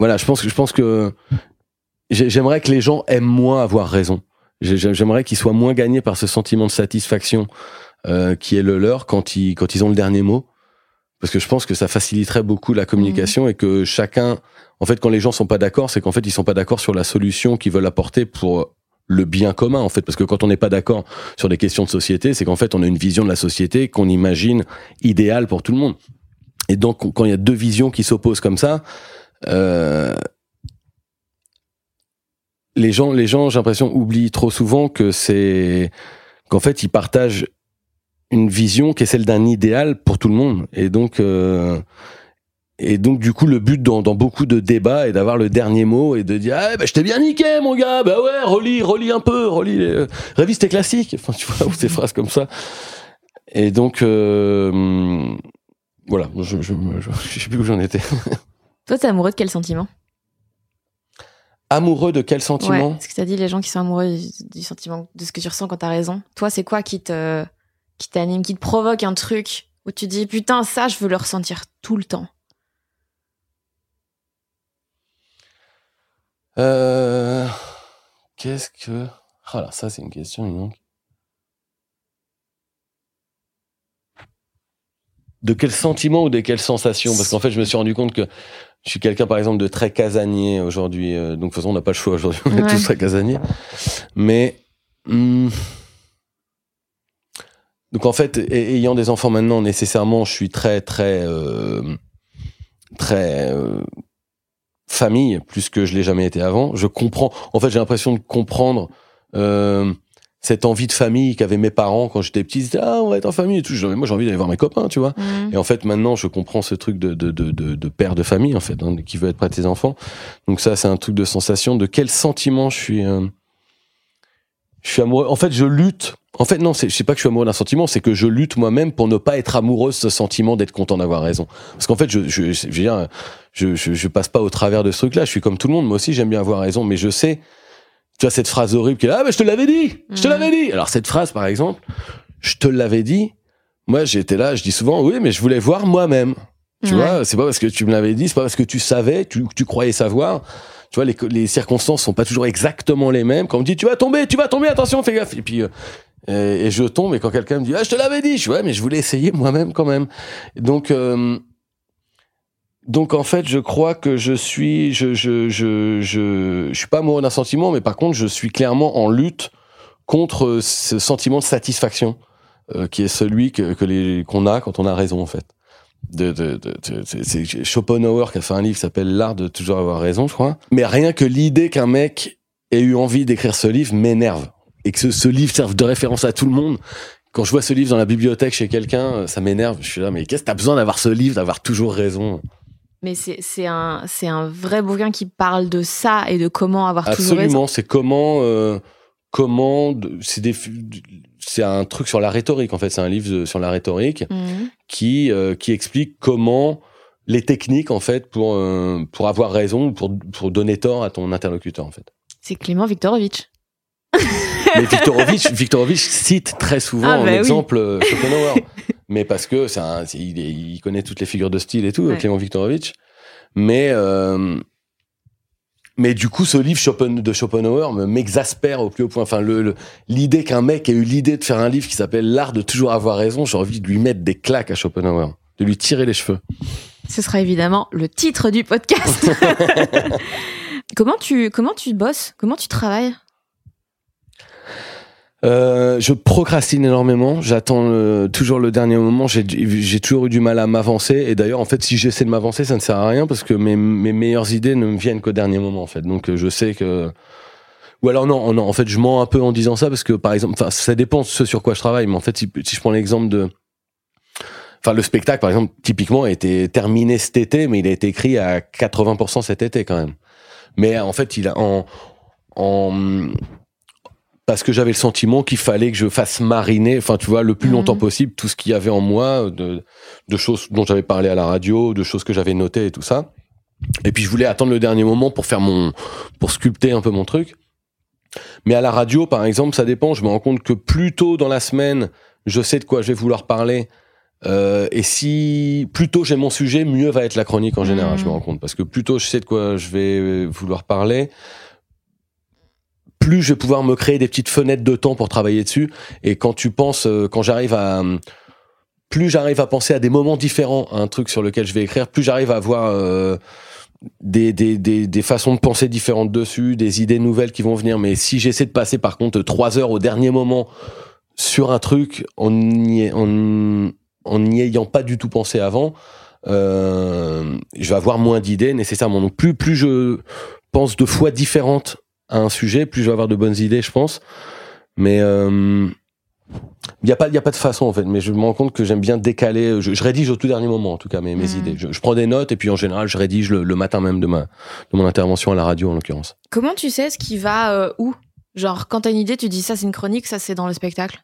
voilà je pense que je pense que j'ai- j'aimerais que les gens aiment moins avoir raison. J'ai- j'ai- j'aimerais qu'ils soient moins gagnés par ce sentiment de satisfaction qui est le leur quand ils quand ils ont le dernier mot parce que je pense que ça faciliterait beaucoup la communication et que chacun en fait quand les gens sont pas d'accord c'est qu'en fait ils sont pas d'accord sur la solution qu'ils veulent apporter pour le bien commun en fait. Parce que quand on n'est pas d'accord sur des questions de société c'est qu'en fait on a une vision de la société qu'on imagine idéale pour tout le monde. Et donc quand il y a deux visions qui s'opposent comme ça euh, les gens les gens j'ai l'impression oublient trop souvent que c'est qu'en fait ils partagent une vision qui est celle d'un idéal pour tout le monde. Et donc euh, et donc du coup le but dans, dans beaucoup de débats est d'avoir le dernier mot et de dire ah bah je t'ai bien niqué mon gars. Bah ouais relis relis un peu relis les, révise tes classiques. Enfin tu vois [LAUGHS] ou ces phrases comme ça. Et donc euh, voilà. Je, je, je, je sais plus où j'en étais. [LAUGHS] Toi, t'es amoureux de quel sentiment? Amoureux de quel sentiment? Ouais, parce que t'as dit les gens qui sont amoureux du, du sentiment, de ce que tu ressens quand t'as raison. Toi, c'est quoi qui te, qui t'anime, qui te provoque un truc où tu dis putain, ça, je veux le ressentir tout le temps. Euh, Qu'est-ce que. Ah là, ça, c'est une question, donc. De quel sentiment ou de quelle sensation? Parce qu'en fait, je me suis rendu compte que je suis quelqu'un, par exemple, de très casanier aujourd'hui. euh, donc, de toute façon, on n'a pas le choix aujourd'hui. On est Ouais. tous très casaniers. Mais. hum, donc, en fait, ayant des enfants maintenant, nécessairement, je suis très, très. euh, très. euh, famille plus que je l'ai jamais été avant. Je comprends. En fait, j'ai l'impression de comprendre euh, cette envie de famille qu'avaient mes parents quand j'étais petit. Ils disaient ah on va être en famille et tout. Je moi j'ai envie d'aller voir mes copains, tu vois. Mm. Et en fait maintenant je comprends ce truc de de de de, de père de famille en fait hein, qui veut être près de ses enfants. Donc ça c'est un truc de sensation. De quel sentiment je suis. euh, je suis amoureux. En fait, je lutte En fait, non, c'est, je sais pas que je suis amoureux d'un sentiment, c'est que je lutte moi-même pour ne pas être amoureux de ce sentiment d'être content d'avoir raison. Parce qu'en fait, je, je, je, je, je, passe pas au travers de ce truc-là. Je suis comme tout le monde. Moi aussi, j'aime bien avoir raison, mais je sais, tu vois, cette phrase horrible qui est là, ah, mais je te l'avais dit! Je te Mhm. l'avais dit! Alors, cette phrase, par exemple, je te l'avais dit. Moi, j'étais là, je dis souvent, oui, mais je voulais voir moi-même. Tu Ouais. vois, c'est pas parce que tu me l'avais dit, c'est pas parce que tu savais, tu, tu croyais savoir. Tu vois, les, les circonstances sont pas toujours exactement les mêmes. Quand on me dit, tu vas tomber, tu vas tomber, attention, fais gaffe. Et puis, euh, et, et je tombe, et quand quelqu'un me dit, ah, je te l'avais dit, je ouais, mais je voulais essayer moi-même quand même. Donc, euh, donc en fait, je crois que je suis, je, je, je, je, je suis pas amoureux d'un sentiment, mais par contre, je suis clairement en lutte contre ce sentiment de satisfaction euh, qui est celui que, que les qu'on a quand on a raison en fait. De, de, de, de- c'est Schopenhauer qui a fait un livre qui s'appelle L'art de toujours avoir raison, je crois. Mais rien que l'idée qu'un mec ait eu envie d'écrire ce livre m'énerve et que ce, ce livre serve de référence à tout le monde. Quand je vois ce livre dans la bibliothèque chez quelqu'un, euh, ça m'énerve. Je suis là, mais qu'est-ce que t'as besoin d'avoir ce livre, d'avoir toujours raison? Mais c'est un, vrai bouquin qui parle de ça et de comment avoir toujours raison. Absolument, c'est comment, euh, comment, c'est un truc sur la rhétorique en fait, c'est un livre de- sur la rhétorique qui euh, qui explique comment les techniques en fait pour euh, pour avoir raison ou pour pour donner tort à ton interlocuteur en fait. C'est Clément Viktorovitch. [LAUGHS] Mais Viktorovitch, Viktorovitch cite très souvent Ah, en bah oui. exemple euh, [LAUGHS] Schopenhauer, mais parce que c'est- il, est- il connaît toutes les figures de style et tout, Ouais. Clément Viktorovitch. Mais euh, mais du coup, ce livre Schopen- de Schopenhauer me m'exaspère au plus haut point. Enfin, le le- l'idée qu'un mec ait eu l'idée de faire un livre qui s'appelle L'art de toujours avoir raison, j'ai envie de lui mettre des claques à Schopenhauer, de lui tirer les cheveux. Ce sera évidemment le titre du podcast. [LAUGHS] [LAUGHS] comment tu comment tu bosses? Comment tu travailles? Euh, je procrastine énormément. J'attends le- toujours le dernier moment. J'ai j'ai toujours eu du mal à m'avancer. Et d'ailleurs, en fait, si j'essaie de m'avancer, ça ne sert à rien parce que mes, mes meilleures idées ne me viennent qu'au dernier moment, en fait. Donc, euh, je sais que. Ou alors non, non, en fait, je mens un peu en disant ça parce que, par exemple, ça dépend de ce sur quoi je travaille. Mais en fait, si, si je prends l'exemple de. Enfin, le spectacle, par exemple, typiquement, a été terminé cet été, mais il a été écrit à 80% cet été quand même. Mais en fait, il a en en parce que j'avais le sentiment qu'il fallait que je fasse mariner, enfin tu vois, le plus Mhm. longtemps possible tout ce qu'il y avait en moi de, de choses dont j'avais parlé à la radio, de choses que j'avais notées et tout ça. Et puis je voulais attendre le dernier moment pour faire mon, pour sculpter un peu mon truc. Mais à la radio, par exemple, ça dépend. Je me rends compte que plus tôt dans la semaine, je sais de quoi je vais vouloir parler. Euh, et si plus tôt j'ai mon sujet, mieux va être la chronique en général. Je me rends compte parce que plus tôt je sais de quoi je vais vouloir parler, plus je vais pouvoir me créer des petites fenêtres de temps pour travailler dessus. Et quand tu penses, euh, quand j'arrive à, plus j'arrive à penser à des moments différents, à un truc sur lequel je vais écrire, plus j'arrive à avoir euh, des, des, des, des façons de penser différentes dessus, des idées nouvelles qui vont venir. Mais si j'essaie de passer par contre trois heures au dernier moment sur un truc en n'y en, en ayant pas du tout pensé avant, euh, je vais avoir moins d'idées nécessairement. Donc plus plus je pense de fois différentes à un sujet, plus je vais avoir de bonnes idées, je pense. Mais il n'y a pas il a pas de façon en fait. Mais je me rends compte que j'aime bien décaler. Je, je rédige au tout dernier moment en tout cas mes, mes Mhm. idées. Je, je prends des notes et puis en général je rédige le, le matin même de ma de mon intervention à la radio en l'occurrence. Comment tu sais ce qui va euh, où? Genre quand t'as une idée, tu dis ça c'est une chronique, ça c'est dans le spectacle?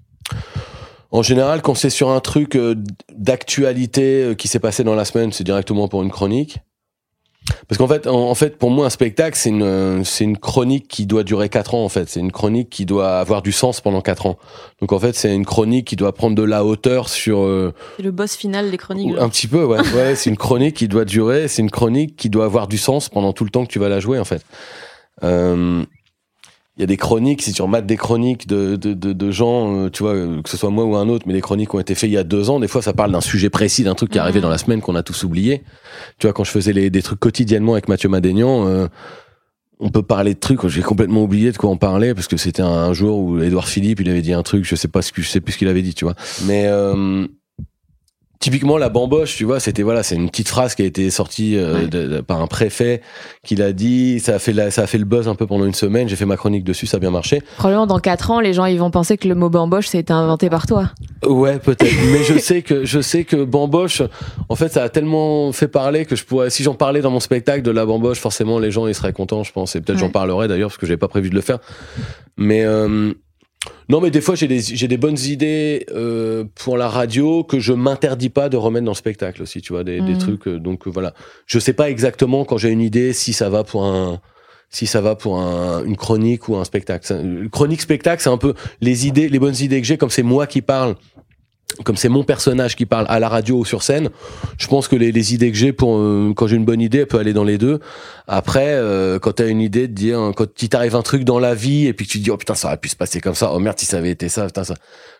En général, quand c'est sur un truc euh, d'actualité euh, qui s'est passé dans la semaine, c'est directement pour une chronique. Parce qu'en fait, en, en fait, pour moi, un spectacle, c'est une, c'est une chronique qui doit durer quatre ans. En fait, c'est une chronique qui doit avoir du sens pendant quatre ans. Donc en fait, c'est une chronique qui doit prendre de la hauteur sur euh, C'est le boss final des chroniques. un petit peu. Ouais, [LAUGHS] ouais c'est une chronique qui doit durer. C'est une chronique qui doit avoir du sens pendant tout le temps que tu vas la jouer. En fait. Euh, il y a des chroniques, si tu remates des chroniques de, de, de, de gens, euh, tu vois, euh, que ce soit moi ou un autre, mais des chroniques ont été faites il y a deux ans, des fois ça parle d'un sujet précis, d'un truc qui est arrivé Mhm. dans la semaine qu'on a tous oublié. Tu vois, quand je faisais les, des trucs quotidiennement avec Mathieu Madénian, euh, on peut parler de trucs, j'ai complètement oublié de quoi on parlait, parce que c'était un, un jour où Édouard Philippe, il avait dit un truc, je sais pas ce que, je sais plus ce qu'il avait dit, tu vois. Mais, euh, Typiquement la bamboche, tu vois, c'était voilà, c'est une petite phrase qui a été sortie euh, Ouais. de- de- par un préfet qui l'a dit, ça a fait la, ça a fait le buzz un peu pendant une semaine. J'ai fait ma chronique dessus, ça a bien marché. Probablement dans 4 ans, les gens ils vont penser que le mot bamboche ça a été inventé par toi. Ouais, peut-être. [LAUGHS] Mais je sais que je sais que bamboche, en fait, ça a tellement fait parler que je pourrais, si j'en parlais dans mon spectacle de la bamboche, forcément les gens ils seraient contents, je pense. Et peut-être Ouais. j'en parlerai d'ailleurs parce que j'avais pas prévu de le faire. Mais euh, Non, mais des fois, j'ai des, j'ai des bonnes idées euh, pour la radio que je m'interdis pas de remettre dans le spectacle aussi, tu vois, des, des Mhm. trucs. euh, donc euh, voilà, je sais pas exactement quand j'ai une idée si ça va pour un, si ça va pour un, une chronique ou un spectacle. Chronique spectacle, c'est un peu les idées, les bonnes idées que j'ai, comme c'est moi qui parle. Comme c'est mon personnage qui parle à la radio ou sur scène, je pense que les, idées que j'ai pour euh, quand j'ai une bonne idée, elle peut aller dans les deux. Après, euh, quand t'as une idée de dire, quand il t'arrive un truc dans la vie et puis tu te dis oh putain ça aurait pu se passer comme ça, oh merde si ça avait été ça, putain ça,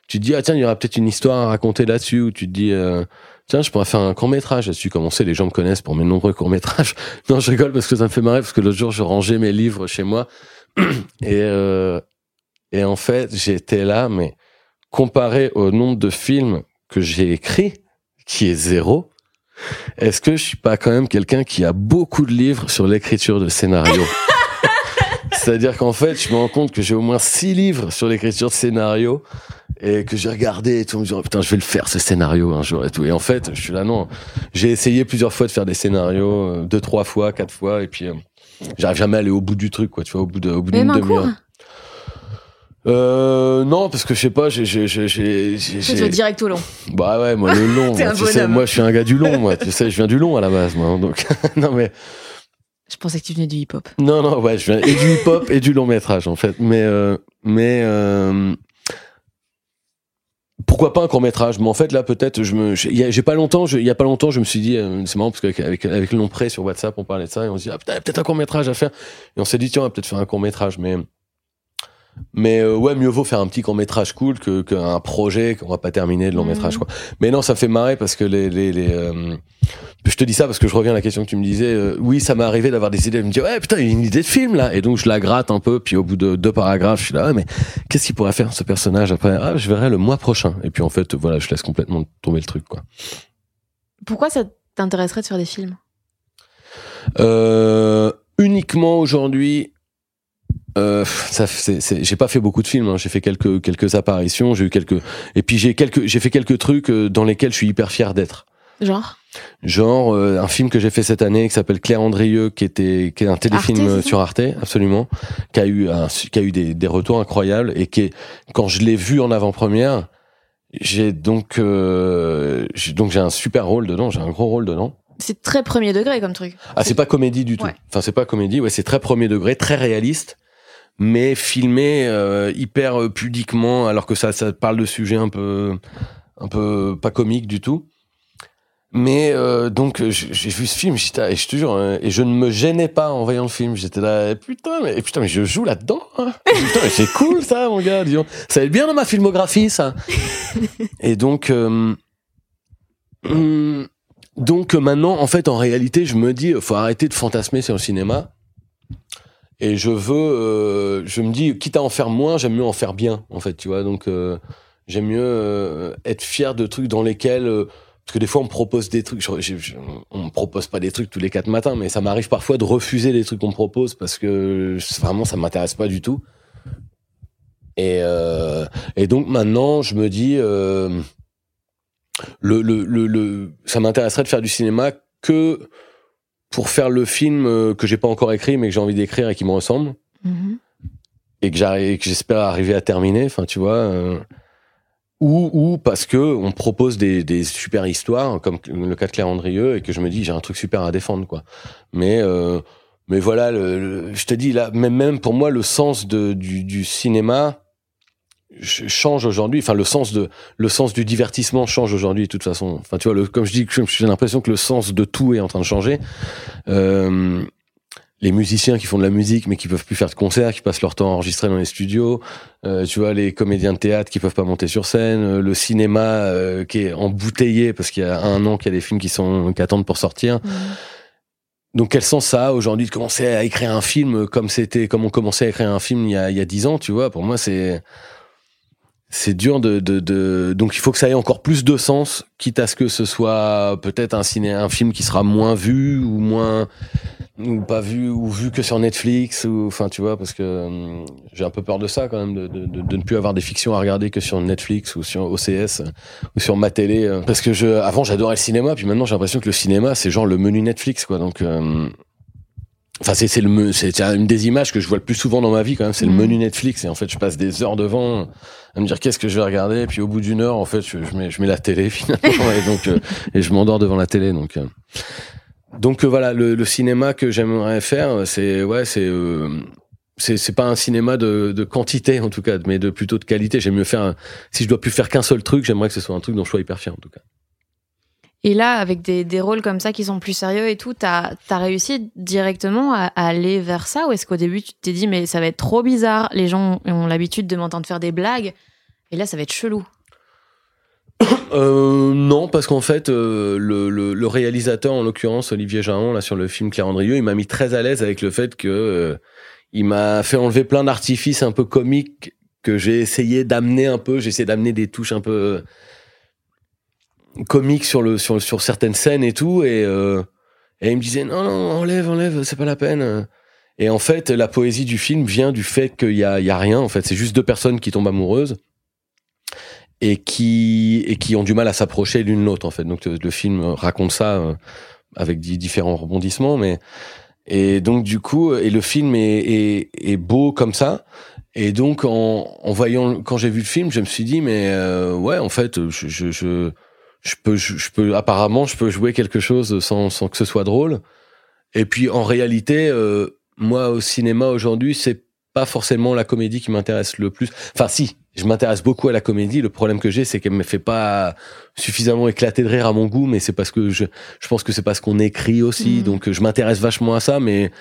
tu te dis ah tiens il y aura peut-être une histoire à raconter là-dessus ou tu te dis euh, tiens je pourrais faire un court métrage là-dessus. Comme on sait les gens me connaissent pour mes nombreux courts métrages. [LAUGHS] Non je rigole parce que ça me fait marrer parce que l'autre jour je rangeais mes livres chez moi [CLEARS THROAT] et euh, et en fait j'étais là mais comparé au nombre de films que j'ai écrits qui est zéro. Est-ce que je suis pas quand même quelqu'un qui a beaucoup de livres sur l'écriture de scénario [LAUGHS] C'est-à-dire qu'en fait, je me rends compte que j'ai au moins six livres sur l'écriture de scénario et que j'ai regardé et tout, me disant, putain, je vais le faire ce scénario un jour et tout. Et en fait, je suis là, non. J'ai essayé plusieurs fois de faire des scénarios, euh, deux, trois fois, quatre fois, et puis euh, j'arrive jamais à aller au bout du truc, quoi, tu vois, au bout de, au bout d'une demi-heure. Euh, non, parce que je sais pas, j'ai, j'ai, j'ai, j'ai, j'ai- direct au long. bah ouais, moi le long, [LAUGHS] moi, tu sais, moi je suis un gars du long, moi, tu sais, je viens du long à la base, moi, donc. [LAUGHS] Non mais Je pensais que tu venais du hip-hop. non non ouais, je viens et du hip hop et du long métrage en fait, mais euh, mais euh, pourquoi pas un court métrage? Mais en fait là peut-être je me, j'ai pas longtemps, il y a pas longtemps, je me suis dit, euh, c'est marrant parce qu'avec avec, le nom prêt sur WhatsApp, on parlait de ça et on se dit ah putain, peut-être un court métrage à faire, et on s'est dit tiens, on va peut-être faire un court métrage, mais mais euh, ouais, mieux vaut faire un petit court métrage cool que qu'un projet qu'on va pas terminer de long Mhm. métrage quoi. Mais non, ça fait marrer parce que les les, les euh, je te dis ça parce que je reviens à la question que tu me disais. euh, oui, ça m'est arrivé d'avoir des idées. Je me dis ouais putain, il y a une idée de film là, et donc je la gratte un peu. Puis au bout de deux paragraphes, je suis là ouais, mais qu'est-ce qu'il pourrait faire ce personnage après? Ah, je verrai le mois prochain. Et puis en fait, voilà, je laisse complètement tomber le truc quoi. Pourquoi ça t'intéresserait de faire des films? Euh, uniquement aujourd'hui. Euh, ça, j'ai pas fait beaucoup de films. hein. J'ai fait quelques quelques apparitions. J'ai eu quelques et puis j'ai quelques j'ai fait quelques trucs euh, dans lesquels je suis hyper fier d'être. Genre? Genre euh, un film que j'ai fait cette année qui s'appelle Claire Andrieux, qui était qui est un téléfilm Arte, euh, sur Arte, absolument, qui a eu un, qui a eu des, des retours incroyables et qui est, quand je l'ai vu en avant-première, j'ai donc euh, j'ai donc j'ai un super rôle dedans, j'ai un gros rôle dedans. C'est très premier degré comme truc. Ah, c'est pas comédie du tout. Ouais. Enfin, c'est pas comédie, ouais, c'est très premier degré, très réaliste, mais filmé euh, hyper euh, pudiquement, alors que ça, ça parle de sujets un peu, un peu pas comiques du tout. Mais euh, donc j'ai vu ce film, et je te jure, hein, et je ne me gênais pas en voyant le film. J'étais là, eh, putain, mais eh, putain, mais je joue là-dedans. hein. [LAUGHS] putain, mais c'est cool ça, mon gars. Disons, ça va être bien dans ma filmographie, ça. [LAUGHS] et donc, euh, hum, donc maintenant, en fait, en réalité, je me dis, faut arrêter de fantasmer sur le cinéma. Et je veux, euh, je me dis, quitte à en faire moins, j'aime mieux en faire bien, en fait, tu vois. Donc, euh, j'aime mieux euh, être fier de trucs dans lesquels, euh, parce que des fois, on me propose des trucs. je- je- je- on me propose pas des trucs tous les quatre matins, mais ça m'arrive parfois de refuser les trucs qu'on me propose parce que vraiment, ça m'intéresse pas du tout. Et, euh, et donc maintenant, je me dis, le, le, le, le- ça m'intéresserait de faire du cinéma que pour faire le film euh, que j'ai pas encore écrit, mais que j'ai envie d'écrire et qui me ressemble Mhm. et que j'arrive, que j'espère arriver à terminer. Enfin, tu vois. euh, ou, ou parce que on propose des, des super histoires, comme le cas de Claire Andrieux, et que je me dis j'ai un truc super à défendre, quoi. Mais euh, mais voilà, le, le- je te dis là, même même pour moi le sens de, du, du cinéma change aujourd'hui. Enfin, le sens de le sens du divertissement change aujourd'hui de toute façon. Enfin, tu vois, le, comme je dis, j'ai l'impression que le sens de tout est en train de changer. Euh, les musiciens qui font de la musique mais qui peuvent plus faire de concerts, qui passent leur temps à enregistrer dans les studios, euh, tu vois les comédiens de théâtre qui peuvent pas monter sur scène, euh, le cinéma euh, qui est embouteillé parce qu'il y a un an qu'il y a des films qui sont qui attendent pour sortir. Mhm. Donc quel sens ça a aujourd'hui de commencer à écrire un film comme c'était comme on commençait à écrire un film il y a il y a dix ans, tu vois? Pour moi c'est c'est dur de, de, de donc il faut que ça ait encore plus de sens, quitte à ce que ce soit peut-être un ciné un film qui sera moins vu ou moins ou pas vu ou vu que sur Netflix ou enfin tu vois parce que hum, j'ai un peu peur de ça quand même de, de, de, ne plus avoir des fictions à regarder que sur Netflix ou sur OCS euh, ou sur ma télé euh, parce que je avant j'adorais le cinéma puis maintenant j'ai l'impression que le cinéma c'est genre le menu Netflix quoi donc euh, Enfin, c'est c'est le c'est une des images que je vois le plus souvent dans ma vie quand même. C'est le Mhm. menu Netflix et en fait, je passe des heures devant à me dire qu'est-ce que je vais regarder? Et puis au bout d'une heure, en fait, je, je mets je mets la télé [LAUGHS] finalement et donc euh, et je m'endors devant la télé. Donc euh. donc euh, voilà, le, le cinéma que j'aimerais faire, c'est ouais, c'est euh, c'est c'est pas un cinéma de, de quantité en tout cas, mais de plutôt de qualité. J'aime mieux faire. un- si je dois plus faire qu'un seul truc, j'aimerais que ce soit un truc dont je sois hyper fier en tout cas. Et là, avec des, des rôles comme ça qui sont plus sérieux et tout, t'as as réussi directement à, aller vers ça Ou est-ce qu'au début, tu t'es dit, mais ça va être trop bizarre, les gens ont l'habitude de m'entendre faire des blagues, et là, ça va être chelou [COUGHS] Euh, non, parce qu'en fait, euh, le, le, réalisateur, en l'occurrence Olivier Jahan, là sur le film Claire Andrieux, il m'a mis très à l'aise avec le fait que euh, il m'a fait enlever plein d'artifices un peu comiques que j'ai essayé d'amener un peu. J'ai essayé d'amener des touches un peu euh, comiques sur le sur sur certaines scènes et tout, et euh, et il me disait non non enlève enlève, c'est pas la peine. Et en fait, la poésie du film vient du fait qu'il y a il y a rien. En fait, c'est juste deux personnes qui tombent amoureuses et qui et qui ont du mal à s'approcher l'une l'autre en fait. Donc le, le film raconte ça euh, avec di- différents rebondissements, mais et donc du coup et le film est, est, est beau comme ça. Et donc en, en voyant quand j'ai vu le film, je me suis dit mais euh, ouais en fait je je je, je peux je, je peux apparemment je peux jouer quelque chose sans sans que ce soit drôle. Et puis en réalité euh, moi au cinéma aujourd'hui c'est pas forcément la comédie qui m'intéresse le plus. Enfin si, je m'intéresse beaucoup à la comédie. Le problème que j'ai, c'est qu'elle me fait pas suffisamment éclater de rire à mon goût, mais c'est parce que je, je pense que c'est parce qu'on écrit aussi. Mhm. Donc je m'intéresse vachement à ça, mais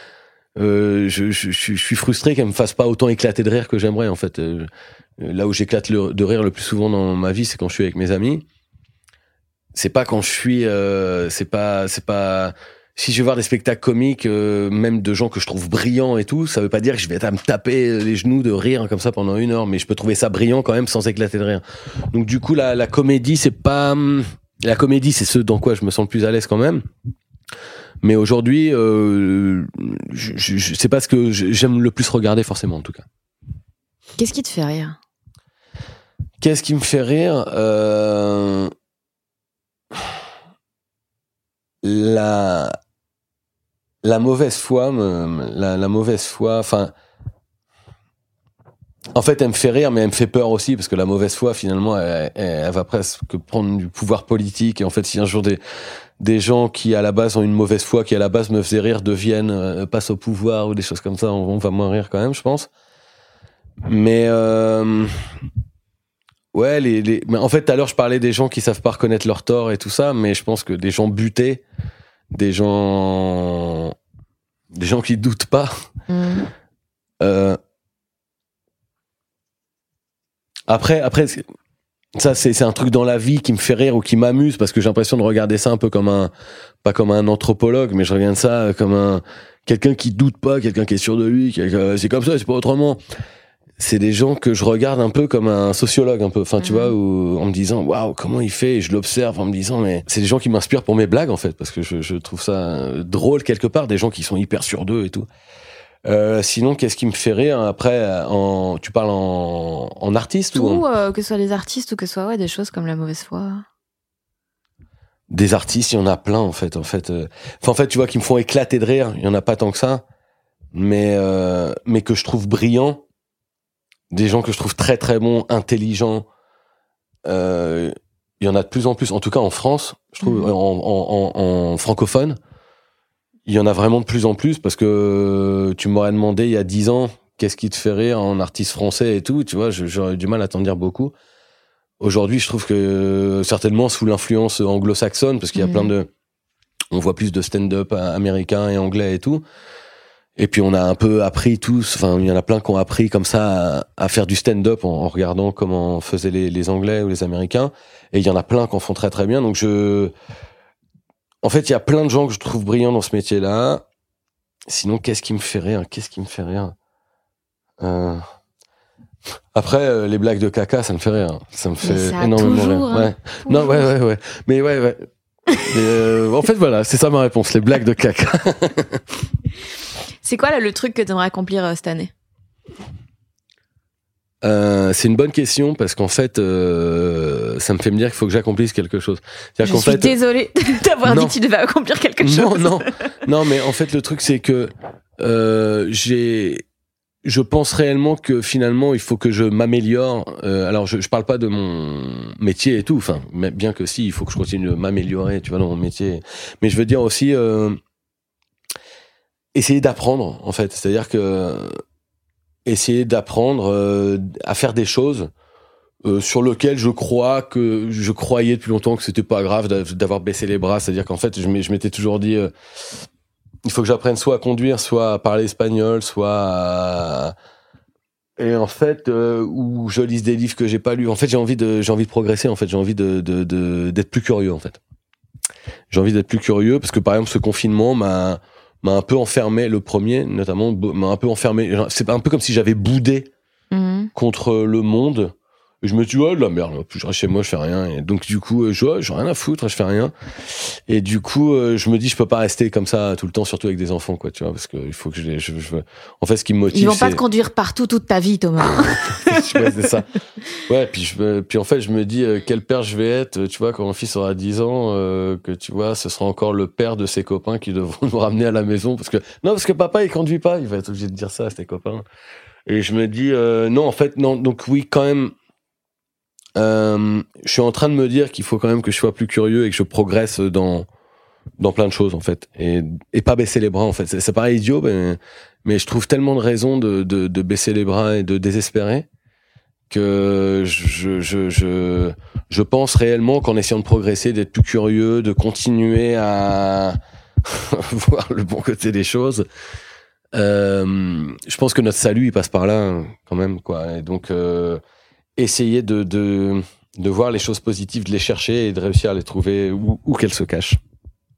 euh, je, je, je, suis frustré qu'elle me fasse pas autant éclater de rire que j'aimerais en fait. Euh, là où j'éclate de rire le plus souvent dans ma vie, c'est quand je suis avec mes amis. C'est pas quand je suis, euh, c'est pas, c'est pas. Si je vais voir des spectacles comiques, euh, même de gens que je trouve brillants et tout, ça veut pas dire que je vais être à me taper les genoux de rire comme ça pendant une heure, mais je peux trouver ça brillant quand même sans éclater de rire. Donc du coup, la, la comédie, c'est pas hum, la comédie, c'est ce dans quoi je me sens le plus à l'aise quand même. Mais aujourd'hui, euh, je, je, je- c'est pas ce que j'aime le plus regarder forcément en tout cas. Qu'est-ce qui te fait rire? Qu'est-ce qui me fait rire? Euh, La la mauvaise foi, me- la, mauvaise foi. Enfin, en fait, elle me fait rire, mais elle me fait peur aussi parce que la mauvaise foi, finalement, elle, va presque prendre du pouvoir politique. Et en fait, si un jour des des gens qui à la base ont une mauvaise foi, qui à la base me faisaient rire, deviennent euh, passent au pouvoir ou des choses comme ça, on, on va moins rire quand même, je pense. Mais euh, Ouais, les, les... Mais en fait, tout à l'heure, je parlais des gens qui savent pas reconnaître leur tort et tout ça, mais je pense que des gens butés, des gens, des gens qui doutent pas, Hmm. euh, Après, après, ça c'est c'est un truc dans la vie qui me fait rire ou qui m'amuse parce que j'ai l'impression de regarder ça un peu comme un, pas comme un anthropologue, mais je regarde ça comme un quelqu'un qui doute pas, quelqu'un qui est sûr de lui, c'est comme ça, c'est pas autrement. C'est des gens que je regarde un peu comme un sociologue un peu, enfin tu Mhm. vois, où, en me disant waouh comment il fait, et je l'observe en me disant mais c'est des gens qui m'inspirent pour mes blagues en fait parce que je, je trouve ça euh, drôle quelque part, des gens qui sont hyper sûrs d'eux et tout. Euh, sinon, qu'est-ce qui me fait rire après en, Tu parles en, en artiste ou en- Tout, euh, que ce soit des artistes ou que ce soit ouais, des choses comme la mauvaise foi. des artistes, il y en a plein en fait. En fait, euh, enfin, en fait, tu vois, qui me font éclater de rire. Il y en a pas tant que ça, mais euh, mais que je trouve brillants. Des gens que je trouve très très bons, intelligents. Euh, il y en a de plus en plus. En tout cas, en France, je trouve Mhm. en, en, en, en francophone, il y en a vraiment de plus en plus parce que tu m'aurais demandé il y a dix ans qu'est-ce qui te fait rire en artiste français et tout. Tu vois, j'aurais du mal à t'en dire beaucoup. Aujourd'hui, je trouve que certainement sous l'influence anglo-saxonne, parce qu'il y a Mhm. plein de, on voit plus de stand-up américain et anglais et tout. Et puis on a un peu appris tous, enfin il y en a plein qui ont appris comme ça à, à faire du stand-up en, en regardant comment faisaient les, les Anglais ou les Américains. Et il y en a plein qui en font très très bien. Donc je, en fait, il y a plein de gens que je trouve brillants dans ce métier-là. Sinon, qu'est-ce qui me fait rire? Qu'est-ce qui me fait rire? Euh, Après, euh, les blagues de caca, ça me fait rire. Ça me fait ça énormément toujours, rire. hein. Ouais. Non, ouais, ouais, ouais. Mais ouais, ouais. Euh, en fait, voilà, c'est ça ma réponse, les blagues de caca. [LAUGHS] C'est quoi là, le truc que tu aimerais accomplir euh, cette année? Euh, c'est une bonne question parce qu'en fait, euh, ça me fait me dire qu'il faut que j'accomplisse quelque chose. Je suis fait, désolée [LAUGHS] d'avoir dit que tu devais accomplir quelque chose. non, non, [LAUGHS] non, mais en fait, le truc c'est que euh, j'ai je pense réellement que finalement il faut que je m'améliore. Alors je, je parle pas de mon métier et tout, enfin bien que si il faut que je continue de m'améliorer, tu vois, dans mon métier. Mais je veux dire aussi euh, essayer d'apprendre en fait, c'est-à-dire que essayer d'apprendre euh, à faire des choses euh, sur lesquelles je crois que je croyais depuis longtemps que c'était pas grave d'avoir baissé les bras, c'est-à-dire qu'en fait je m'étais toujours dit euh, il faut que j'apprenne soit à conduire, soit à parler espagnol, soit à... et en fait euh, ou je lise des livres que j'ai pas lus. En fait, j'ai envie de j'ai envie de progresser en fait, j'ai envie de d'être plus curieux en fait. J'ai envie d'être plus curieux parce que par exemple ce confinement m'a m'a un peu enfermé le premier notamment m'a un peu enfermé c'est un peu comme si j'avais boudé mmh. contre le monde je me dis, oh la merde, je reste chez moi, je fais rien. Et donc, du coup, euh, je oh, j'ai rien à foutre, je fais rien. Et du coup, euh, je me dis, je peux pas rester comme ça tout le temps, surtout avec des enfants, quoi, tu vois, parce qu'il faut que je, je, je, En fait, ce qui me motive. Ils vont pas te conduire partout toute ta vie, Thomas. [LAUGHS] ouais, c'est ça. [LAUGHS] Ouais, puis, je, puis en fait, je me dis, euh, quel père je vais être, tu vois, quand mon fils aura 10 ans, que tu vois, ce sera encore le père de ses copains qui devront [LAUGHS] nous ramener à la maison, parce que, non, parce que papa, il conduit pas, il va être obligé de dire ça à ses copains. Et je me dis, non, en fait, non, donc oui, quand même, je suis en train de me dire qu'il faut quand même que je sois plus curieux et que je progresse dans dans plein de choses en fait et, et pas baisser les bras en fait. C'est paraît idiot mais, mais je trouve tellement de raisons de, de, de, baisser les bras et de désespérer que je, je, je, je pense réellement qu'en essayant de progresser d'être plus curieux de continuer à [LAUGHS] voir le bon côté des choses euh, je pense que notre salut il passe par là quand même quoi. Et donc euh, essayer de, de, de, voir les choses positives, de les chercher et de réussir à les trouver où, où qu'elles se cachent.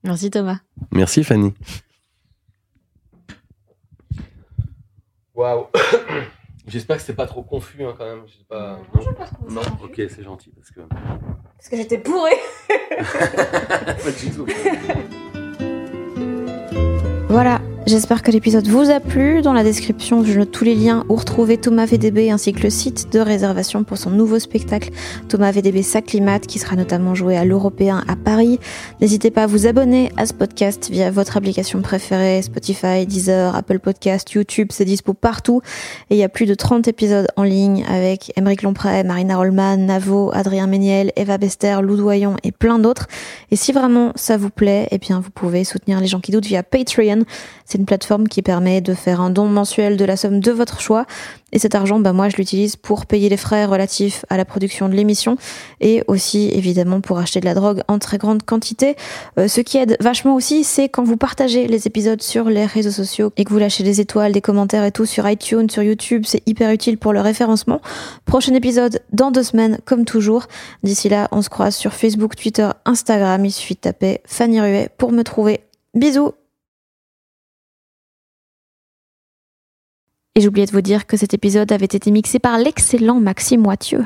Merci Thomas. Merci Fanny. Waouh. [COUGHS] J'espère que c'était pas trop confus hein, quand même. Pas... Non, non, pas non ok, c'est gentil parce que. Parce que j'étais bourré. [LAUGHS] pas du tout. Voilà, J'espère que l'épisode vous a plu. Dans la description, je note tous les liens où retrouver Thomas VDB ainsi que le site de réservation pour son nouveau spectacle Thomas VDB s'acclimate qui sera notamment joué à l'Européen à Paris. N'hésitez pas à vous abonner à ce podcast via votre application préférée, Spotify, Deezer, Apple Podcast, YouTube, c'est dispo partout. Et il y a plus de 30 épisodes en ligne avec Émeric Lompré, Marina Rollman, Navo, Adrien Méniel, Eva Bester, Lou Doyon et plein d'autres. Et si vraiment ça vous plaît, eh bien vous pouvez soutenir les gens qui doutent via Patreon. C'est une plateforme qui permet de faire un don mensuel de la somme de votre choix. Et cet argent, bah moi, je l'utilise pour payer les frais relatifs à la production de l'émission et aussi, évidemment, pour acheter de la drogue en très grande quantité. Euh, ce qui aide vachement aussi, c'est quand vous partagez les épisodes sur les réseaux sociaux et que vous lâchez des étoiles, des commentaires et tout sur iTunes, sur YouTube. C'est hyper utile pour le référencement. Prochain épisode dans deux semaines, comme toujours. D'ici là, on se croise sur Facebook, Twitter, Instagram. Il suffit de taper Fanny Ruet pour me trouver. Bisous Et j'oubliais de vous dire que cet épisode avait été mixé par l'excellent Maxime Wathieu.